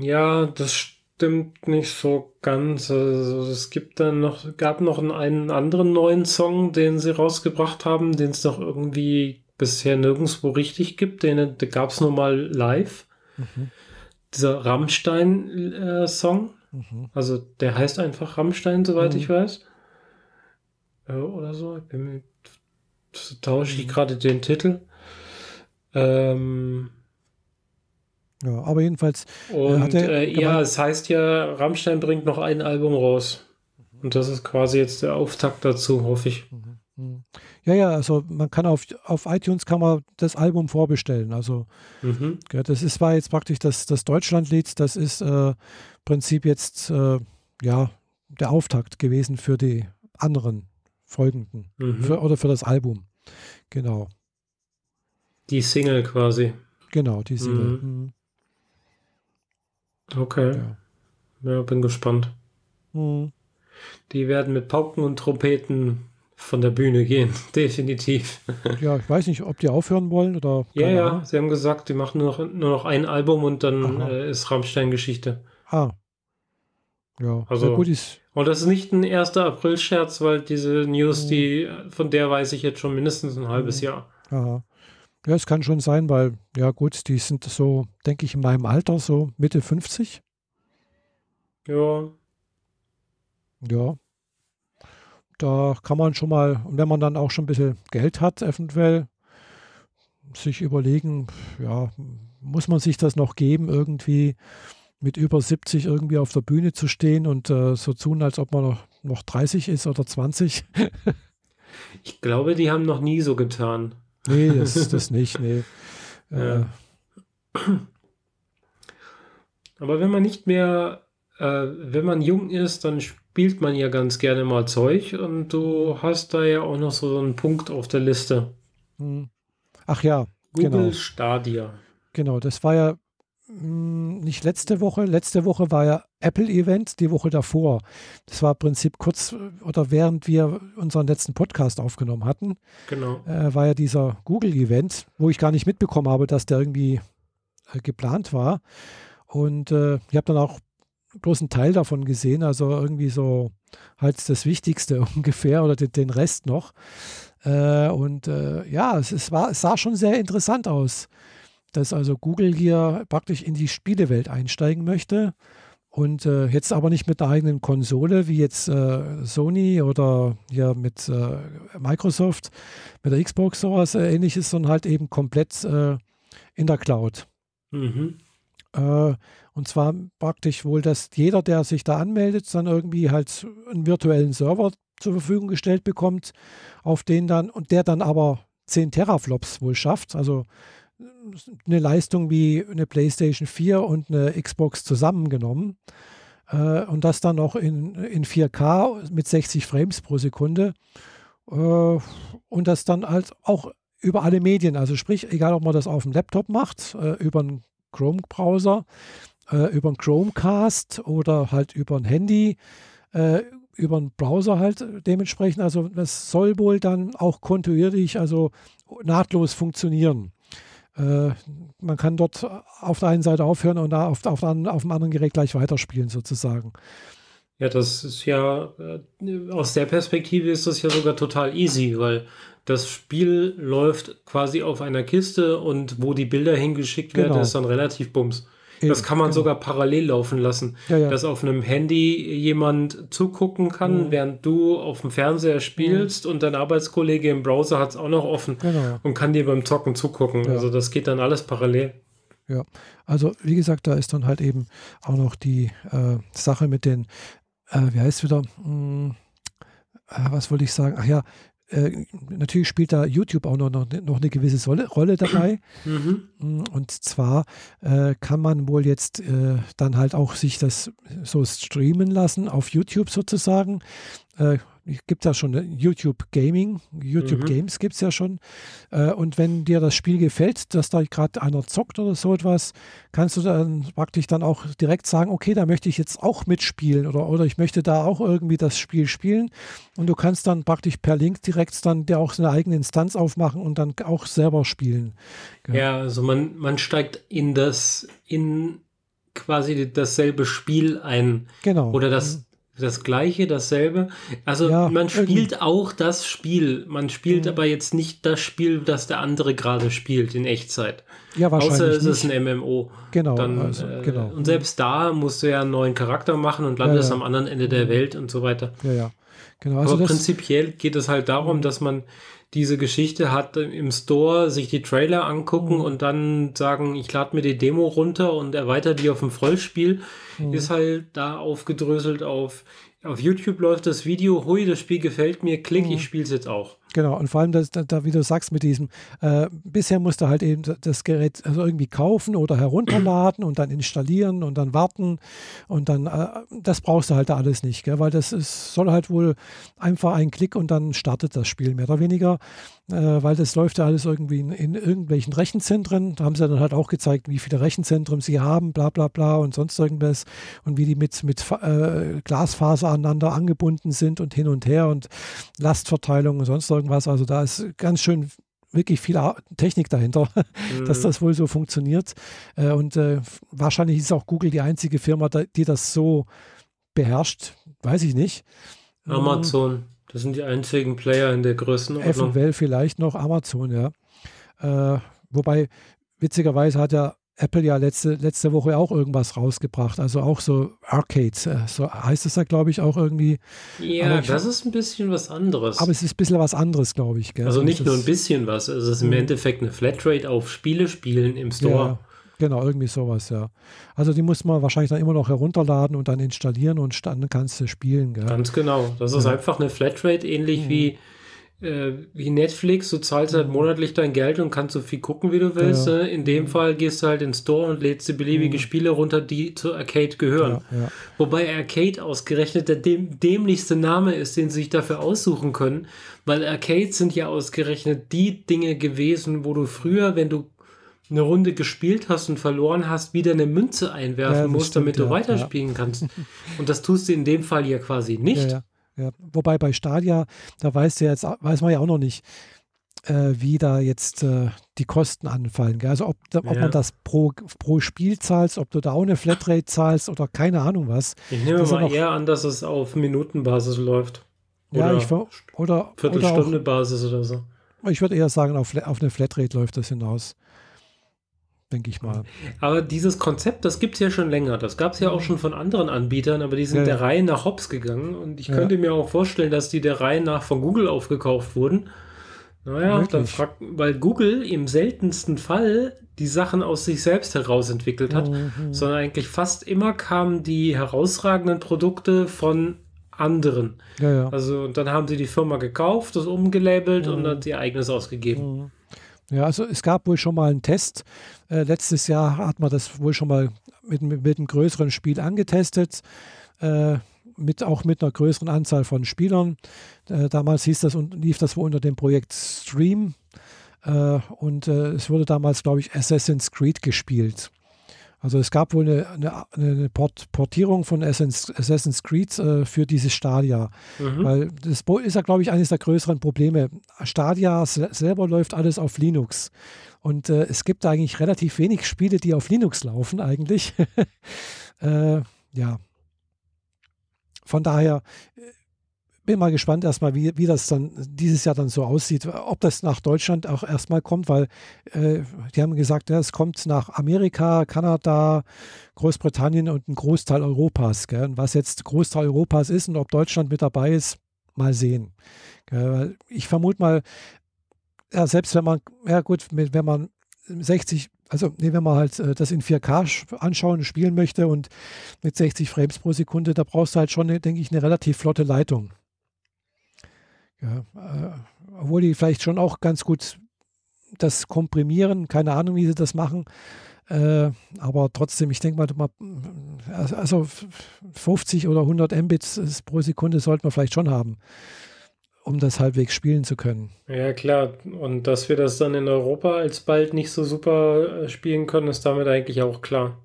ja, das stimmt nicht so ganz. Also es gibt dann noch, gab noch einen anderen neuen Song, den sie rausgebracht haben, den es noch irgendwie bisher nirgendwo richtig gibt. Den, den gab es nur mal live. Mhm. Dieser Rammstein-Song. Äh, mhm. Also der heißt einfach Rammstein, soweit mhm. ich weiß. Ja, oder so. Ich bin tausche ich mhm. gerade den Titel. Ähm, ja, aber jedenfalls. Äh, und äh, ja, es heißt ja, Rammstein bringt noch ein Album raus. Und das ist quasi jetzt der Auftakt dazu, hoffe ich. Mhm. Mhm. Ja, ja, also man kann auf, auf iTunes kann man das Album vorbestellen. Also mhm. ja, das ist, war jetzt praktisch das, das Deutschlandlied, das ist äh, im Prinzip jetzt äh, ja der Auftakt gewesen für die anderen folgenden mhm. für, oder für das Album. Genau. Die Single quasi. Genau, die Single. Mhm. mhm. Okay. Ja. ja. bin gespannt. Mhm. Die werden mit Pauken und Trompeten von der Bühne gehen, definitiv. Ja, ich weiß nicht, ob die aufhören wollen oder. Ja, ja, Ahnung. sie haben gesagt, die machen nur noch, nur noch ein Album und dann äh, ist Rammstein Geschichte. Ah. Ja, also gut ist. Und das ist nicht ein 1. April-Scherz, weil diese News, die, von der weiß ich jetzt schon mindestens ein halbes mhm. Jahr. Aha. Ja, es kann schon sein, weil, ja gut, die sind so, denke ich, in meinem Alter, so Mitte 50. Ja. Ja, da kann man schon mal, und wenn man dann auch schon ein bisschen Geld hat, eventuell sich überlegen, ja, muss man sich das noch geben, irgendwie mit über 70 irgendwie auf der Bühne zu stehen und äh, so tun, als ob man noch, noch 30 ist oder 20. ich glaube, die haben noch nie so getan. Nee, das, das nicht, nee. Ja. Äh, Aber wenn man nicht mehr, äh, wenn man jung ist, dann spielt man ja ganz gerne mal Zeug und du hast da ja auch noch so einen Punkt auf der Liste. Hm. Ach ja, Google genau. Stadia. Genau, das war ja mh, hm, nicht letzte Woche. Letzte Woche war ja Apple-Event, die Woche davor. Das war im Prinzip kurz oder während wir unseren letzten Podcast aufgenommen hatten. Genau. Äh, war ja dieser Google-Event, wo ich gar nicht mitbekommen habe, dass der irgendwie äh, geplant war. Und äh, ich habe dann auch einen Teil davon gesehen, also irgendwie so halt das Wichtigste ungefähr oder den, den Rest noch. Äh, und äh, ja, es, es, war, es sah schon sehr interessant aus, dass also Google hier praktisch in die Spielewelt einsteigen möchte. Und äh, jetzt aber nicht mit einer eigenen Konsole wie jetzt äh, Sony oder hier mit äh, Microsoft, mit der Xbox sowas äh, ähnliches, sondern halt eben komplett in der Cloud. Mhm. Äh, und zwar praktisch wohl, dass jeder, der sich da anmeldet, dann irgendwie halt einen virtuellen Server zur Verfügung gestellt bekommt, auf den dann, und der dann aber 10 Teraflops wohl schafft. Also eine Leistung wie eine PlayStation 4 und eine Xbox zusammengenommen. Äh, und das dann noch in, in 4K mit 60 Frames pro Sekunde. Äh, und das dann halt auch über alle Medien, also sprich, egal ob man das auf dem Laptop macht, äh, über einen Chrome-Browser, äh, über einen Chromecast oder halt über ein Handy, äh, über einen Browser halt dementsprechend. Also das soll wohl dann auch kontinuierlich, also nahtlos funktionieren. Äh, man kann dort auf der einen Seite aufhören und da auf, auf, auf dem anderen Gerät gleich weiterspielen sozusagen. Ja, das ist ja, äh, aus der Perspektive ist das ja sogar total easy, weil das Spiel läuft quasi auf einer Kiste und wo die Bilder hingeschickt genau. werden, ist dann relativ bums. Das kann man genau. sogar parallel laufen lassen, ja, ja. dass auf einem Handy jemand zugucken kann, mhm. während du auf dem Fernseher spielst mhm. und dein Arbeitskollege im Browser hat es auch noch offen genau. und kann dir beim Zocken zugucken. Ja. Also das geht dann alles parallel. Ja, also wie gesagt, da ist dann halt eben auch noch die äh, Sache mit den, äh, wie heißt es wieder, hm, äh, was wollte ich sagen? Ach ja, äh, natürlich spielt da YouTube auch noch, noch, noch eine gewisse Rolle dabei. Mhm. Mm, und zwar äh, kann man wohl jetzt äh, dann halt auch sich das so streamen lassen auf YouTube sozusagen. Gibt ja schon YouTube Gaming, YouTube mhm. Games gibt es ja schon. Äh, und wenn dir das Spiel gefällt, dass da gerade einer zockt oder so etwas, kannst du dann praktisch dann auch direkt sagen, okay, da möchte ich jetzt auch mitspielen oder, oder ich möchte da auch irgendwie das Spiel spielen. Und du kannst dann praktisch per Link direkt dann dir auch eine eigene Instanz aufmachen und dann auch selber spielen. Ja, ja also man, man steigt in das, in quasi dasselbe Spiel ein. Genau. Oder das, mhm das gleiche, dasselbe. Also ja, man spielt irgendwie. auch das Spiel. Man spielt mhm. aber jetzt nicht das Spiel, das der andere gerade spielt in Echtzeit. Ja, wahrscheinlich. Außer es ist ein MMO. Genau, Dann, also, äh, genau. Und selbst da musst du ja einen neuen Charakter machen und landest ja, ja. am anderen Ende der mhm. Welt und so weiter. Ja, ja. Genau, also aber prinzipiell geht es halt darum, mhm. dass man diese Geschichte hat im Store, sich die Trailer angucken mhm. und dann sagen, ich lade mir die Demo runter und erweitere die auf dem Vollspiel, mhm. ist halt da aufgedröselt auf, auf YouTube läuft das Video, hui, das Spiel gefällt mir, klick, mhm. ich spiele es jetzt auch. Genau, und vor allem, das, da, wie du sagst, mit diesem, äh, bisher musste halt eben das Gerät also irgendwie kaufen oder herunterladen und dann installieren und dann warten und dann, äh, das brauchst du halt da alles nicht, gell? weil das ist, soll halt wohl einfach ein Klick und dann startet das Spiel mehr oder weniger, äh, weil das läuft ja alles irgendwie in, in, irgendwelchen Rechenzentren, da haben sie dann halt auch gezeigt, wie viele Rechenzentren sie haben, bla bla bla und sonst irgendwas und wie die mit, mit äh, Glasfaser aneinander angebunden sind und hin und her und Lastverteilung und sonst irgendwas irgendwas. Also da ist ganz schön wirklich viel Technik dahinter, mhm. dass das wohl so funktioniert. Äh, und äh, wahrscheinlich ist auch Google die einzige Firma, die das so beherrscht. Weiß ich nicht. Amazon, das sind die einzigen Player in der Größenordnung. Eventuell vielleicht noch Amazon, ja. Äh, wobei, witzigerweise hat ja Apple ja letzte, letzte Woche auch irgendwas rausgebracht, also auch so Arcades, äh, so heißt es ja, glaube ich, auch irgendwie. Ja, ich, das ist ein bisschen was anderes. Aber es ist ein bisschen was anderes, glaube ich. Gell? Also nicht das, nur ein bisschen was, es ist im mhm. Endeffekt eine Flatrate auf Spiele spielen im Store. Ja, genau, irgendwie sowas, ja. Also die muss man wahrscheinlich dann immer noch herunterladen und dann installieren und dann kannst du spielen. Gell? Ganz genau, das ist ja. einfach eine Flatrate, ähnlich mhm. wie äh, wie Netflix, du zahlst halt mhm. monatlich dein Geld und kannst so viel gucken, wie du willst. Ja. Ne? In dem. Fall gehst du halt ins Store und lädst dir beliebige mhm. Spiele runter, die zu Arcade gehören. Ja, ja. Wobei Arcade ausgerechnet der däm dämlichste Name ist, den sie sich dafür aussuchen können, weil Arcades sind ja ausgerechnet die Dinge gewesen, wo du früher, wenn du eine Runde gespielt hast und verloren hast, wieder eine Münze einwerfen musst, stimmt, damit du weiterspielen kannst. Und das tust du in dem Fall ja quasi nicht. Ja, wobei bei Stadia, da weiß, ja jetzt, weiß man ja auch noch nicht, äh, wie da jetzt äh, die Kosten anfallen. Gell? Also ob, ob ja. man das pro, pro Spiel zahlst, ob du da auch eine Flatrate zahlst oder keine Ahnung was. Ich nehme mal eher an, dass es auf Minutenbasis läuft. Oder ja, ich oder Viertelstunde oder Basis oder so. Ich würde eher sagen, auf, auf eine Flatrate läuft das hinaus denke ich mal. Aber dieses Konzept, das gibt es ja schon länger. Das gab es ja auch schon von anderen Anbietern, aber die sind ja, der Reihe nach Hops gegangen. Und ich ja. könnte mir auch vorstellen, dass die der Reihe nach von Google aufgekauft wurden. Naja, Wirklich? dann fragt, weil Google im seltensten Fall die Sachen aus sich selbst heraus entwickelt hat, mhm. sondern eigentlich fast immer kamen die herausragenden Produkte von anderen. Ja, ja. Also und dann haben sie die Firma gekauft, das umgelabelt mhm. und dann ihr eigenes ausgegeben. Mhm. Ja, also es gab wohl schon mal einen Test. Äh, letztes Jahr hat man das wohl schon mal mit, mit, einem größeren Spiel angetestet. Äh, mit, auch mit einer größeren Anzahl von Spielern. Äh, damals hieß das und lief das wohl unter dem Projekt Stream. Äh, und äh, es wurde damals, glaube ich, Assassin's Creed gespielt. Also es gab wohl eine, eine, eine Port Portierung von Assassin's Creed äh, für dieses Stadia. Mhm. Weil das ist ja, glaube ich, eines der größeren Probleme. Stadia selber läuft alles auf Linux. Und äh, es gibt eigentlich relativ wenig Spiele, die auf Linux laufen, eigentlich. äh, ja. Von daher äh, bin mal gespannt erstmal, wie, wie das dann dieses Jahr dann so aussieht, ob das nach Deutschland auch erstmal kommt, weil äh, die haben gesagt, ja, es kommt nach Amerika, Kanada, Großbritannien und ein Großteil Europas. Gell? Und was jetzt Großteil Europas ist und ob Deutschland mit dabei ist, mal sehen. Gell? Ich vermute mal, ja, selbst wenn man, ja gut, wenn man 60, also nee, wenn man halt äh, das in 4K anschauen und spielen möchte und mit 60 Frames pro Sekunde, da brauchst du halt schon, denke ich, eine relativ flotte Leitung. Ja, äh, obwohl die vielleicht schon auch ganz gut das komprimieren, keine Ahnung, wie sie das machen. Äh, aber trotzdem, ich denke mal, also 50 oder 100 Mbits pro Sekunde sollte man vielleicht schon haben, um das halbwegs spielen zu können. Ja, klar. Und dass wir das dann in Europa alsbald nicht so super äh, spielen können, ist damit eigentlich auch klar.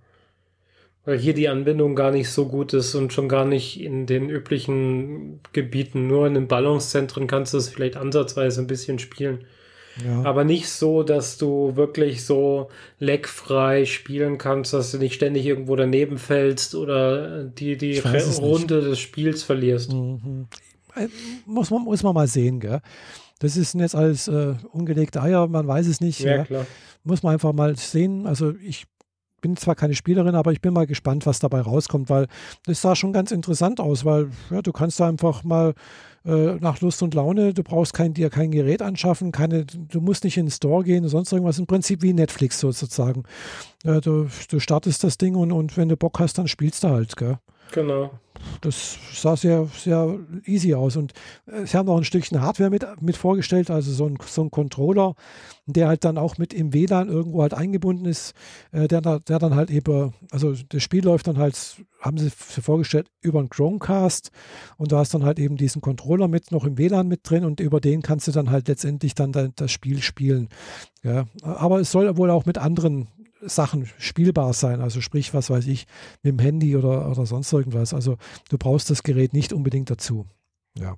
Weil hier die Anbindung gar nicht so gut ist und schon gar nicht in den üblichen Gebieten. Nur in den Ballungszentren kannst du es vielleicht ansatzweise ein bisschen spielen. Ja. Aber nicht so, dass du wirklich so leckfrei spielen kannst, dass du nicht ständig irgendwo daneben fällst oder die, die Runde nicht. des Spiels verlierst. Mhm. Äh, muss, man, muss man mal sehen, gell? Das ist jetzt alles äh, ungelegte Eier, man weiß es nicht. Ja, klar. Muss man einfach mal sehen. Also ich bin zwar keine Spielerin, aber ich bin mal gespannt, was dabei rauskommt, weil das sah schon ganz interessant aus, weil ja, du kannst da einfach mal äh, nach Lust und Laune, du brauchst kein, dir kein Gerät anschaffen, keine, du musst nicht in den Store gehen, sonst irgendwas, im Prinzip wie Netflix sozusagen. Äh, du, du startest das Ding und, und wenn du Bock hast, dann spielst du halt, gell? Genau. Das sah sehr, sehr easy aus. Und äh, sie haben noch ein Stückchen Hardware mit, mit vorgestellt, also so ein, so ein Controller, der halt dann auch mit im WLAN irgendwo halt eingebunden ist, äh, der, der dann halt eben, also das Spiel läuft dann halt, haben sie vorgestellt, über einen Chromecast und du hast dann halt eben diesen Controller mit noch im WLAN mit drin und über den kannst du dann halt letztendlich dann das Spiel spielen. Ja. Aber es soll wohl auch mit anderen Sachen spielbar sein. Also sprich, was weiß ich, mit dem Handy oder, oder sonst irgendwas. Also du brauchst das Gerät nicht unbedingt dazu. Ja.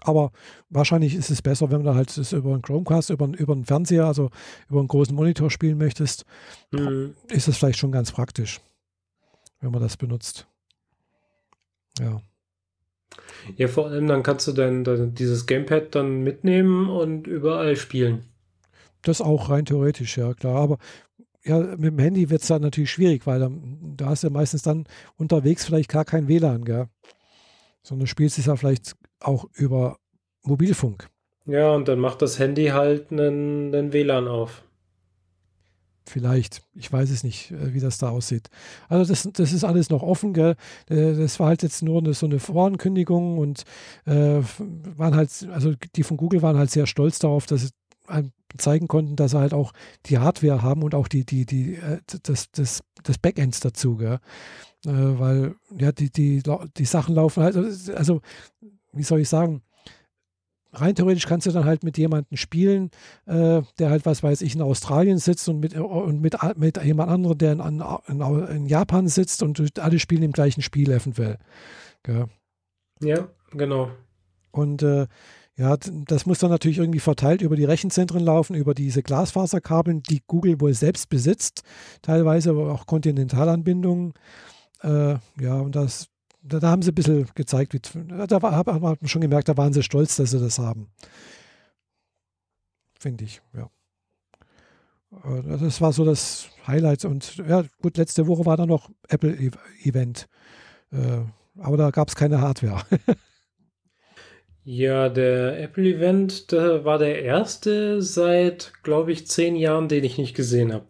Aber wahrscheinlich ist es besser, wenn du halt das über einen Chromecast, über, über einen Fernseher, also über einen großen Monitor spielen möchtest. Mhm. Ist es vielleicht schon ganz praktisch, wenn man das benutzt. Ja. Ja, vor allem dann kannst du dann, dann dieses Gamepad dann mitnehmen und überall spielen. Das auch rein theoretisch, ja klar. Aber ja, mit dem Handy wird es dann natürlich schwierig, weil dann, da hast du ja meistens dann unterwegs vielleicht gar kein WLAN, gell? Sondern spielst es ja vielleicht auch über Mobilfunk. Ja, und dann macht das Handy halt einen, einen WLAN auf. Vielleicht. Ich weiß es nicht, äh, wie das da aussieht. Also das, das ist alles noch offen, gell? Äh, das war halt jetzt nur eine, so eine Vorankündigung und äh, waren halt, also die von Google waren halt sehr stolz darauf, dass zeigen konnten, dass sie halt auch die Hardware haben und auch die, die, die, äh, das, das, das Backends dazu, gell? Äh, weil ja, die, die, die Sachen laufen halt, also wie soll ich sagen, rein theoretisch kannst du dann halt mit jemandem spielen, äh, der halt, was weiß ich, in Australien sitzt und mit, und mit, mit jemand anderem, der in, in, in Japan sitzt und alle spielen im gleichen Spiel eventuell. Gell? Ja, genau. Und äh, ja, das muss dann natürlich irgendwie verteilt über die Rechenzentren laufen, über diese Glasfaserkabeln, die Google wohl selbst besitzt, teilweise aber auch Kontinentalanbindungen. Äh, ja, und das, da, da, haben sie ein bisschen gezeigt, wie, da war, hat man schon gemerkt, da waren sie stolz, dass sie das haben. Finde ich, ja. Äh, das war so das Highlight. Und ja, gut, letzte Woche war dann noch Apple-Event. Äh, aber da gab es keine Hardware. Ja, der Apple-Event war der erste seit, glaube ich, zehn Jahren, den ich nicht gesehen habe.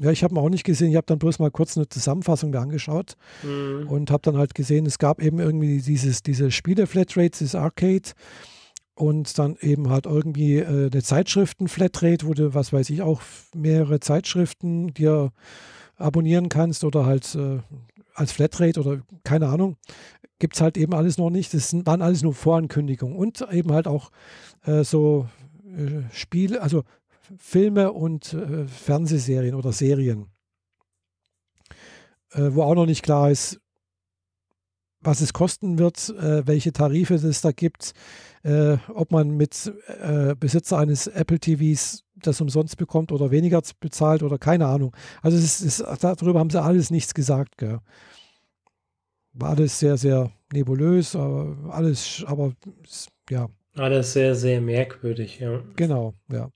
Ja, ich habe ihn auch nicht gesehen. Ich habe dann bloß mal kurz eine Zusammenfassung da angeschaut mhm. und habe dann halt gesehen, es gab eben irgendwie dieses, diese Spiele-Flatrate, dieses Arcade und dann eben halt irgendwie äh, eine Zeitschriften-Flatrate, wo du, was weiß ich, auch mehrere Zeitschriften dir abonnieren kannst oder halt äh, als Flatrate oder keine Ahnung. Gibt es halt eben alles noch nicht. Das waren alles nur Vorankündigungen und eben halt auch äh, so äh, Spiele, also Filme und äh, Fernsehserien oder Serien, äh, wo auch noch nicht klar ist, was es kosten wird, äh, welche Tarife es da gibt, äh, ob man mit Besitzer eines Apple TVs das umsonst bekommt oder weniger bezahlt oder keine Ahnung. Also es ist, es, darüber haben sie alles nichts gesagt. Gell. War alles sehr, sehr nebulös, aber alles, aber ja. Alles sehr, sehr merkwürdig, ja. Genau, ja.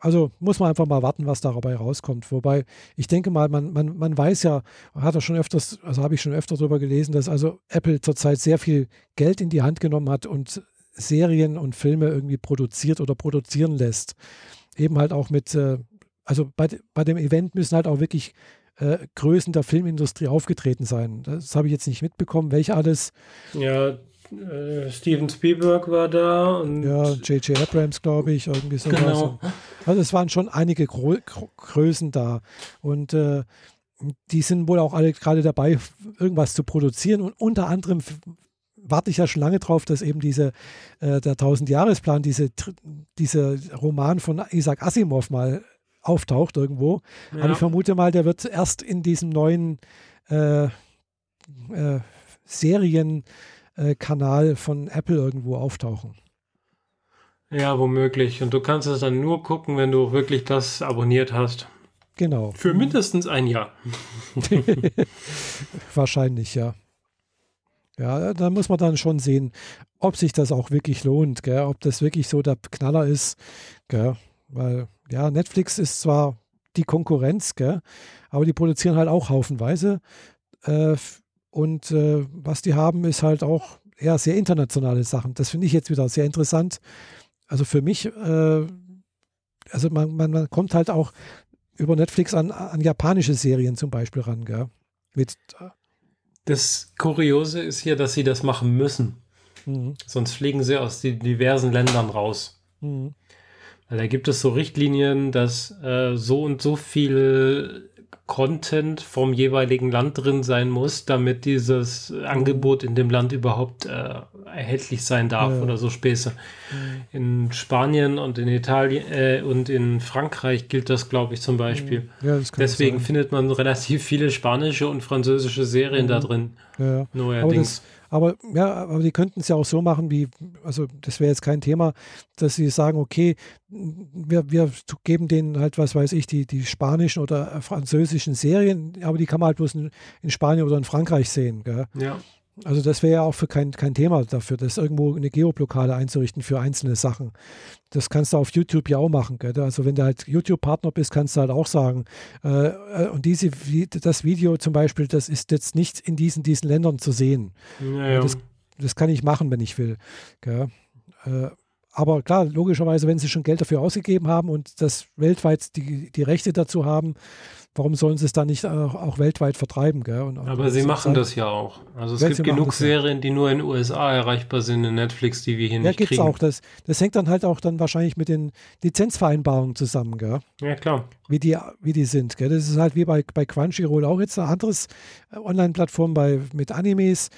Also muss man einfach mal warten, was dabei rauskommt. Wobei, ich denke mal, man, man, man weiß ja, hat er schon öfters, also habe ich schon öfter darüber gelesen, dass also Apple zurzeit sehr viel Geld in die Hand genommen hat und Serien und Filme irgendwie produziert oder produzieren lässt. Eben halt auch mit, äh, also bei, bei dem Event müssen halt auch wirklich äh, Größen der Filmindustrie aufgetreten sein. Das habe ich jetzt nicht mitbekommen, welche alles. Ja, äh, Steven Spielberg war da und ja, J.J. Abrams, glaube ich, irgendwie sowas. Genau. Also es waren schon einige Gro Größen da und äh, die sind wohl auch alle gerade dabei, irgendwas zu produzieren und unter anderem warte ich ja schon lange drauf, dass eben diese, äh, der Tausendjahresplan, diese, diese Roman von Isaac Asimov mal auftaucht irgendwo. Ja. Aber ich vermute mal, der wird erst in diesem neuen äh, äh, Serien äh, Kanal von Apple irgendwo auftauchen. Ja, womöglich. Und du kannst es dann nur gucken, wenn du wirklich das abonniert hast. Genau. Für mindestens ein Jahr. Wahrscheinlich, ja. Ja, da muss man dann schon sehen, ob sich das auch wirklich lohnt, gell? ob das wirklich so der Knaller ist. Gell? Weil, ja, Netflix ist zwar die Konkurrenz, gell? aber die produzieren halt auch haufenweise. Äh, und äh, was die haben, ist halt auch eher sehr internationale Sachen. Das finde ich jetzt wieder sehr interessant. Also für mich, äh, also man, man, man, kommt halt auch über Netflix an, an japanische Serien zum Beispiel ran, gell? Mit, äh, das Kuriose ist hier, dass sie das machen müssen. Mhm. Sonst fliegen sie aus den diversen Ländern raus. Mhm. Weil da gibt es so Richtlinien, dass äh, so und so viel Content vom jeweiligen Land drin sein muss, damit dieses Angebot in dem Land überhaupt äh, erhältlich sein darf ja. oder so Späße. In Spanien und in Italien äh, und in Frankreich gilt das, glaube ich, zum Beispiel. Ja, Deswegen findet man relativ viele spanische und französische Serien mhm. da drin. Ja. Neuerdings. Aber ja, aber die könnten es ja auch so machen, wie, also das wäre jetzt kein Thema, dass sie sagen, okay, wir, wir geben denen halt, was weiß ich, die, die spanischen oder französischen Serien, aber die kann man halt bloß in, in Spanien oder in Frankreich sehen. Gell? Ja. Also das wäre ja auch für kein, kein Thema dafür, das irgendwo eine Geoblockade einzurichten für einzelne Sachen. Das kannst du auf YouTube ja auch machen. Gell? Also wenn du halt YouTube-Partner bist, kannst du halt auch sagen, äh, äh und diese, das Video zum Beispiel, das ist jetzt nicht in diesen, diesen Ländern zu sehen. Ja, das, das, kann ich machen, wenn ich will. Gell? Äh, aber klar, logischerweise, wenn sie schon Geld dafür ausgegeben haben und das weltweit die, die Rechte dazu haben, warum sollen sie es dann nicht auch, auch weltweit vertreiben? Gell? Und, Aber sie machen das ja auch. Also es gibt genug Serien, ja. die nur in den USA erreichbar sind, in Netflix, die wir hier ja, nicht gibt's kriegen. Auch. Das, das hängt dann halt auch dann wahrscheinlich mit den Lizenzvereinbarungen zusammen. Gell? Ja, klar. Wie die, wie die sind. Gell? Das ist halt wie bei, bei Crunchyroll auch jetzt ein anderes äh, Online-Plattform mit Animes.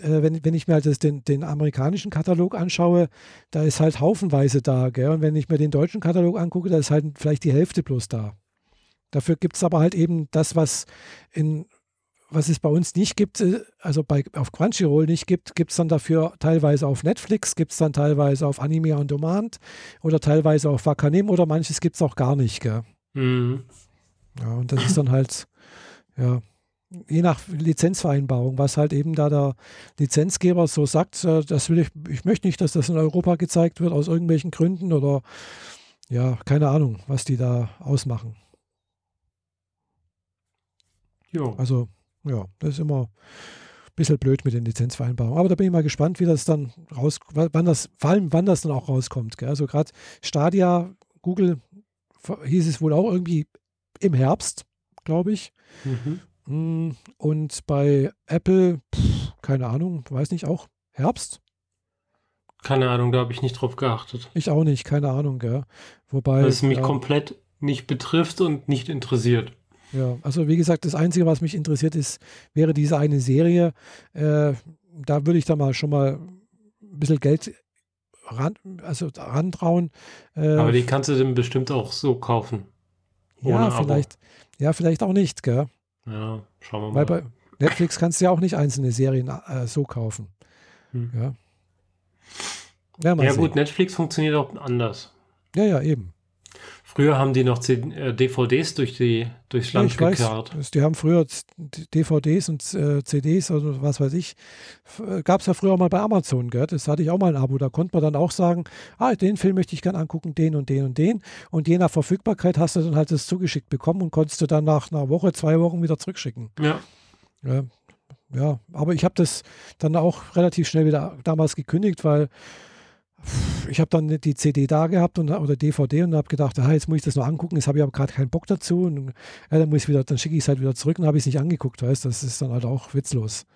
Äh, wenn, wenn ich mir halt das, den, den amerikanischen Katalog anschaue, da ist halt haufenweise da. Gell? Und wenn ich mir den deutschen Katalog angucke, da ist halt vielleicht die Hälfte bloß da. Dafür gibt es aber halt eben das, was in was es bei uns nicht gibt, äh, also bei, auf Crunchyroll nicht gibt, gibt es dann dafür teilweise auf Netflix, gibt es dann teilweise auf Anime on Demand oder teilweise auf Wakanim oder manches gibt es auch gar nicht. Gell? Mhm. Ja, und das ist dann halt, ja, je nach Lizenzvereinbarung, was halt eben da der Lizenzgeber so sagt, äh, das will ich, ich möchte nicht, dass das in Europa gezeigt wird aus irgendwelchen Gründen oder ja, keine Ahnung, was die da ausmachen. Jo. Also, ja, das ist immer ein bisschen blöd mit den Lizenzvereinbarungen. Aber da bin ich mal gespannt, wie das dann raus, wann das, vor allem wann das dann auch rauskommt. Gell? Also gerade Stadia, Google hieß es wohl auch irgendwie im Herbst, glaube ich. Mhm. Mm, und bei Apple, pff, keine Ahnung, weiß nicht, auch Herbst? Keine Ahnung, da habe ich nicht drauf geachtet. Ich auch nicht, keine Ahnung, gell. Wobei. Weil es mich ja, komplett nicht betrifft und nicht interessiert. Ja, also wie gesagt, das Einzige, was mich interessiert ist, wäre diese eine Serie. Äh, da würde ich da mal schon mal ein bisschen Geld ran, also rantrauen. Äh, Aber die kannst du dann bestimmt auch so kaufen. ja, Abo. vielleicht, ja, vielleicht auch nicht, gell? Ja, schauen wir mal. Weil bei Netflix kannst du ja auch nicht einzelne Serien äh, so kaufen. Hm. Ja. Ja, ja gut, Netflix funktioniert auch anders. Ja, ja, eben. Früher haben die noch äh, DVDs durch die, durchs Ja, Land weiß, gekarrt. das- die haben früher DVDs und äh, CDs oder was weiß ich. Gab es ja früher auch mal bei Amazon, gell? Das hatte ich auch mal ein Abo. Da konnte man dann auch sagen, ah, den Film möchte ich gern angucken, den und den und den. Und je nach Verfügbarkeit hast du dann halt das zugeschickt bekommen und konntest du dann nach einer Woche, zwei Wochen wieder zurückschicken. Ja, Ja, ja aber ich habe das dann auch relativ schnell wieder damals gekündigt, weil ich habe dann die CD da gehabt und, oder DVD und habe gedacht, ah, jetzt muss ich das noch angucken, jetzt habe ich aber gerade keinen Bock dazu und ja, dann muss ich wieder, dann schicke ich es halt wieder zurück und habe ich es nicht angeguckt, weißt das ist dann halt auch witzlos.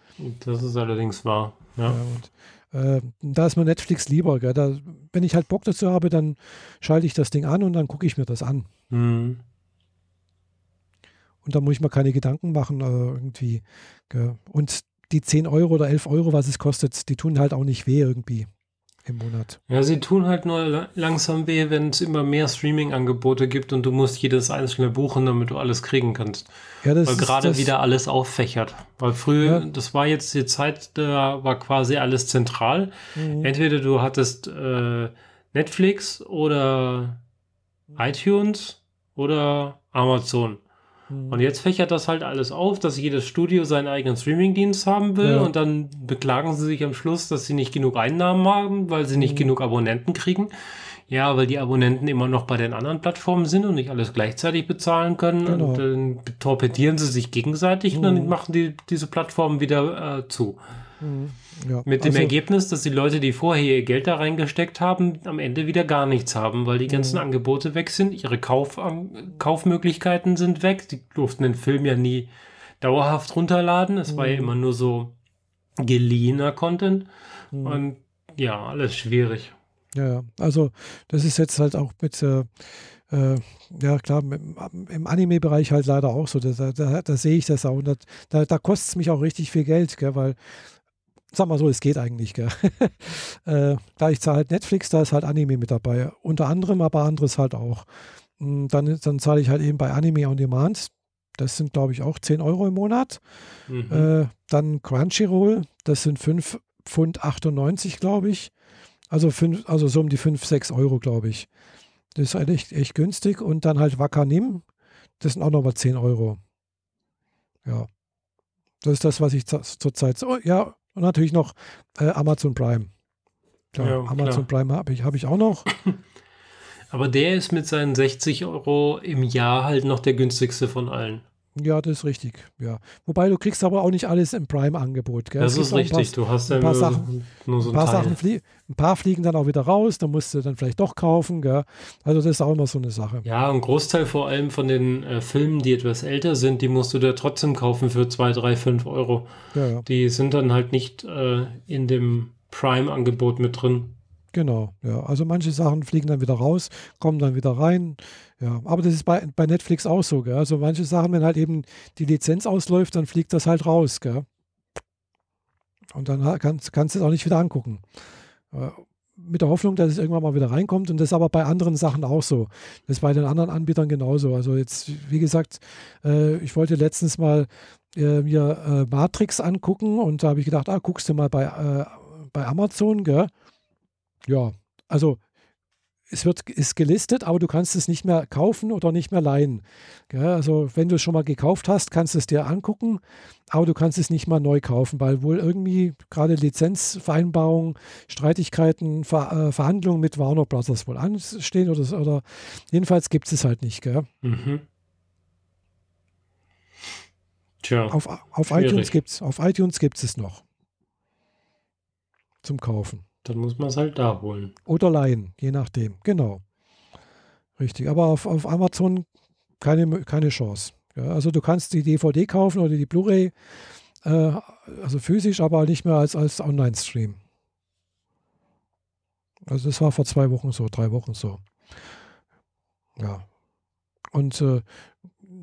das ist allerdings wahr. Ja. Ja. und, äh, da ist mir Netflix lieber, gell? Da, wenn ich halt Bock dazu habe, dann schalte ich das Ding an und dann gucke ich mir das an. Hm. Und da muss ich mir keine Gedanken machen, äh, irgendwie. Gell? Und die 10 Euro oder 11 Euro, was es kostet, die tun halt auch nicht weh irgendwie im Monat. Ja, sie tun halt nur la- langsam weh, wenn es immer mehr Streaming-Angebote gibt und du musst jedes einzelne buchen, damit du alles kriegen kannst. Ja, das Weil gerade wieder alles auffächert. Weil früher, Ja. das war jetzt die Zeit, da war quasi alles zentral. Mhm. Entweder du hattest äh, Netflix oder iTunes oder Amazon. Mhm. Und jetzt fächert das halt alles auf, dass jedes Studio seinen eigenen Streamingdienst haben will Ja. und dann beklagen sie sich am Schluss, dass sie nicht genug Einnahmen haben, weil sie nicht Mhm. genug Abonnenten kriegen. Ja, weil die Abonnenten immer noch bei den anderen Plattformen sind und nicht alles gleichzeitig bezahlen können. Genau. Und dann torpedieren sie sich gegenseitig und dann Mhm. machen die diese Plattformen wieder äh, zu. Mhm. Ja. Mit dem also, Ergebnis, dass die Leute, die vorher ihr Geld da reingesteckt haben, am Ende wieder gar nichts haben, weil die ganzen Mhm. Angebote weg sind, ihre Kauf, ähm, Kaufmöglichkeiten sind weg. Die durften den Film ja nie dauerhaft runterladen. Es war ja Mhm. immer nur so geliehener Content. Und ja, alles schwierig. Ja. Also das ist jetzt halt auch mit, äh, äh, ja klar, mit, im Anime-Bereich halt leider auch so. Da, da, da, sehe ich das auch. Und da, da, da kostet es mich auch richtig viel Geld, gell, weil, sag mal so, es geht eigentlich. Gell. äh, da ich zahle halt Netflix, da ist halt Anime mit dabei. Unter anderem, aber anderes halt auch. Mm, Dann, dann zahle ich halt eben bei Anime on Demand. Das sind, glaube ich, auch 10 Euro im Monat. Mhm. Äh, dann Crunchyroll, das sind 5 Pfund 98, glaube ich. Also, fünf, also so um die 5, 6 Euro, glaube ich. Das ist halt echt, echt günstig. Und dann halt Wakanim, das sind auch nochmal 10 Euro. Ja. Das ist das, was ich zu- zurzeit so. Ja, und natürlich noch äh, Amazon Prime. Ja, Ja, Amazon Prime habe ich, hab ich auch noch. Aber der ist mit seinen 60 Euro im Jahr halt noch der günstigste von allen. Ja, das ist richtig. Ja. Wobei du kriegst aber auch nicht alles im Prime-Angebot. Das ist ein paar- richtig. Du hast ja ein paar nur, Sachen- nur so Ein ein paar, Teil. Sachen flie ein paar fliegen dann auch wieder raus, da musst du dann vielleicht doch kaufen. Gell? Also das ist auch immer so eine Sache. Ja, ein Großteil vor allem von den äh, Filmen, die etwas älter sind, die musst du da trotzdem kaufen für 2, 3, 5 Euro. Ja, ja, Die sind dann halt nicht äh, in dem Prime-Angebot mit drin. Genau. Ja. Also manche Sachen fliegen dann wieder raus, kommen dann wieder rein. Ja, aber das ist bei, bei Netflix auch so. Gell? Also manche Sachen, wenn halt eben die Lizenz ausläuft, dann fliegt das halt raus. Gell? Und dann kannst, kannst du es auch nicht wieder angucken. Äh, Mit der Hoffnung, dass es irgendwann mal wieder reinkommt. Und das ist aber bei anderen Sachen auch so. Das ist bei den anderen Anbietern genauso. Also jetzt, wie gesagt, äh, ich wollte letztens mal äh, mir Matrix angucken und da habe ich gedacht, ah, guckst du mal bei, bei Amazon, gell? Ja, also es wird, ist gelistet, aber du kannst es nicht mehr kaufen oder nicht mehr leihen. Gell? Also wenn du es schon mal gekauft hast, kannst du es dir angucken, aber du kannst es nicht mal neu kaufen, weil wohl irgendwie gerade Lizenzvereinbarungen, Streitigkeiten, Ver, äh, Verhandlungen mit Warner Brothers wohl anstehen oder, oder jedenfalls gibt es halt nicht. Mhm. Tja, Auf, auf Schwierig. iTunes gibt es auf iTunes gibt's es noch zum Kaufen. Dann muss man es halt da holen. Oder leihen, je nachdem. Genau. Richtig. Aber auf, auf Amazon keine, keine Chance. Ja, also du kannst die DVD kaufen oder die Blu-ray, äh, also physisch, aber nicht mehr als, als Online-Stream. Also das war vor zwei Wochen so, drei Wochen so. Ja. Und äh,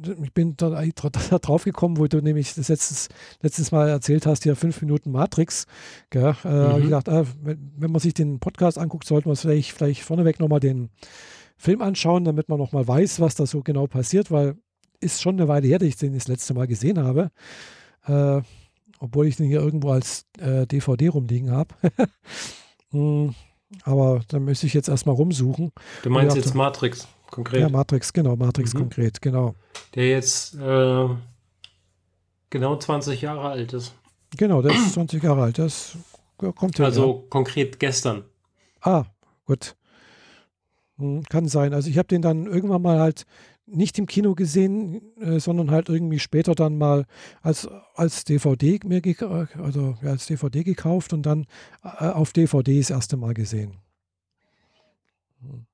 ich bin da, da drauf gekommen, wo du nämlich das letztes, letztes Mal erzählt hast, ja fünf Minuten Matrix. Gell? Äh, mhm. Ich gedacht, äh, wenn, wenn, man sich den Podcast anguckt, sollte man vielleicht, vielleicht vorneweg nochmal den Film anschauen, damit man nochmal weiß, was da so genau passiert, weil ist schon eine Weile her, dass ich den das letzte Mal gesehen habe. Äh, obwohl ich den hier irgendwo als äh, DVD rumliegen habe. hm, aber da müsste ich jetzt erstmal rumsuchen. Du meinst jetzt Matrix konkret? Ja, Matrix, genau, Matrix mhm. konkret, genau. Der jetzt äh, genau 20 Jahre alt ist. Genau, der ist 20 Jahre alt. Das kommt ja. Also ja. konkret gestern. Ah, gut. Hm, kann sein. Also ich habe den dann irgendwann mal halt nicht im Kino gesehen, äh, sondern halt irgendwie später dann mal als, als DVD mir also ja, als DVD gekauft und dann äh, auf DVD das erste Mal gesehen. Hm.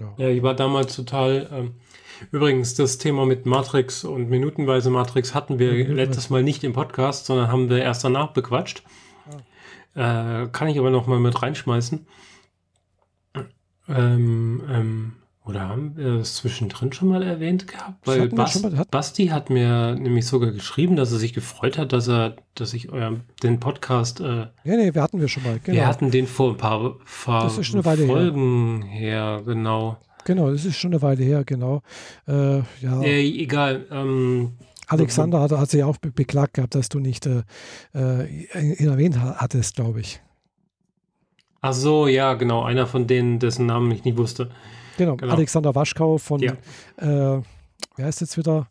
Ja. ja, ich war damals total. Ähm, übrigens, das Thema mit Matrix und minutenweise Matrix hatten wir mhm. letztes Mal nicht im Podcast, sondern haben wir erst danach bequatscht. Ah. Äh, kann ich aber noch mal mit reinschmeißen. Ähm, ähm, oder haben wir es zwischendrin schon mal erwähnt gehabt? Weil Bas mal, hat Basti hat mir nämlich sogar geschrieben, dass er sich gefreut hat, dass er, dass ich euer, den Podcast. Äh, ja, nee, wir hatten wir schon mal. Genau. Wir hatten den vor ein paar, paar Folgen her. her. genau. Genau, das ist schon eine Weile her, genau. Äh, ja. Äh, egal. Ähm, Alexander hat, hat sich auch beklagt gehabt, dass du nicht äh, äh ihn erwähnt hattest, glaube ich. Ach so, ja, genau. Einer von denen, dessen Namen ich nie wusste. Genau, genau. Alexander Waschkau von, ja. äh, wer heißt jetzt wieder?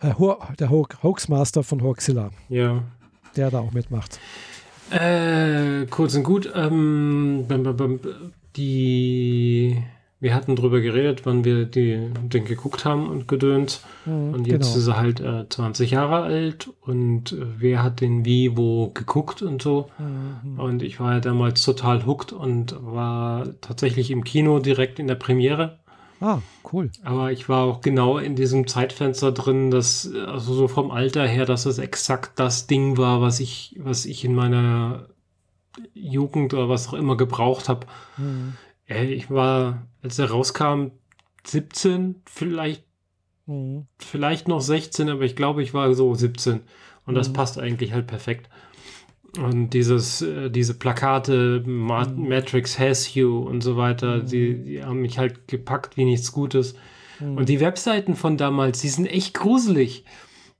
Äh, der Hoaxmaster von Hoaxilla. Ja. Der da auch mitmacht. Äh, kurz und gut, ähm, die wir hatten drüber geredet, wann wir die, den geguckt haben und gedönt. Mhm, und jetzt genau. ist er halt äh, 20 Jahre alt und äh, wer hat den wie wo geguckt und so. Mhm. Und ich war ja damals total hooked und war tatsächlich im Kino direkt in der Premiere. Ah, cool. Aber ich war auch genau in diesem Zeitfenster drin, dass, also so vom Alter her, dass es exakt das Ding war, was ich, was ich in meiner Jugend oder was auch immer gebraucht habe. Mhm. Ich war als er rauskam, 17, vielleicht, mhm. vielleicht noch 16, aber ich glaube, ich war so 17. Und das mhm. passt eigentlich halt perfekt. Und dieses, äh, diese Plakate, Ma mhm. Matrix has you und so weiter, mhm. die, die, haben mich halt gepackt wie nichts Gutes. Mhm. Und die Webseiten von damals, die sind echt gruselig.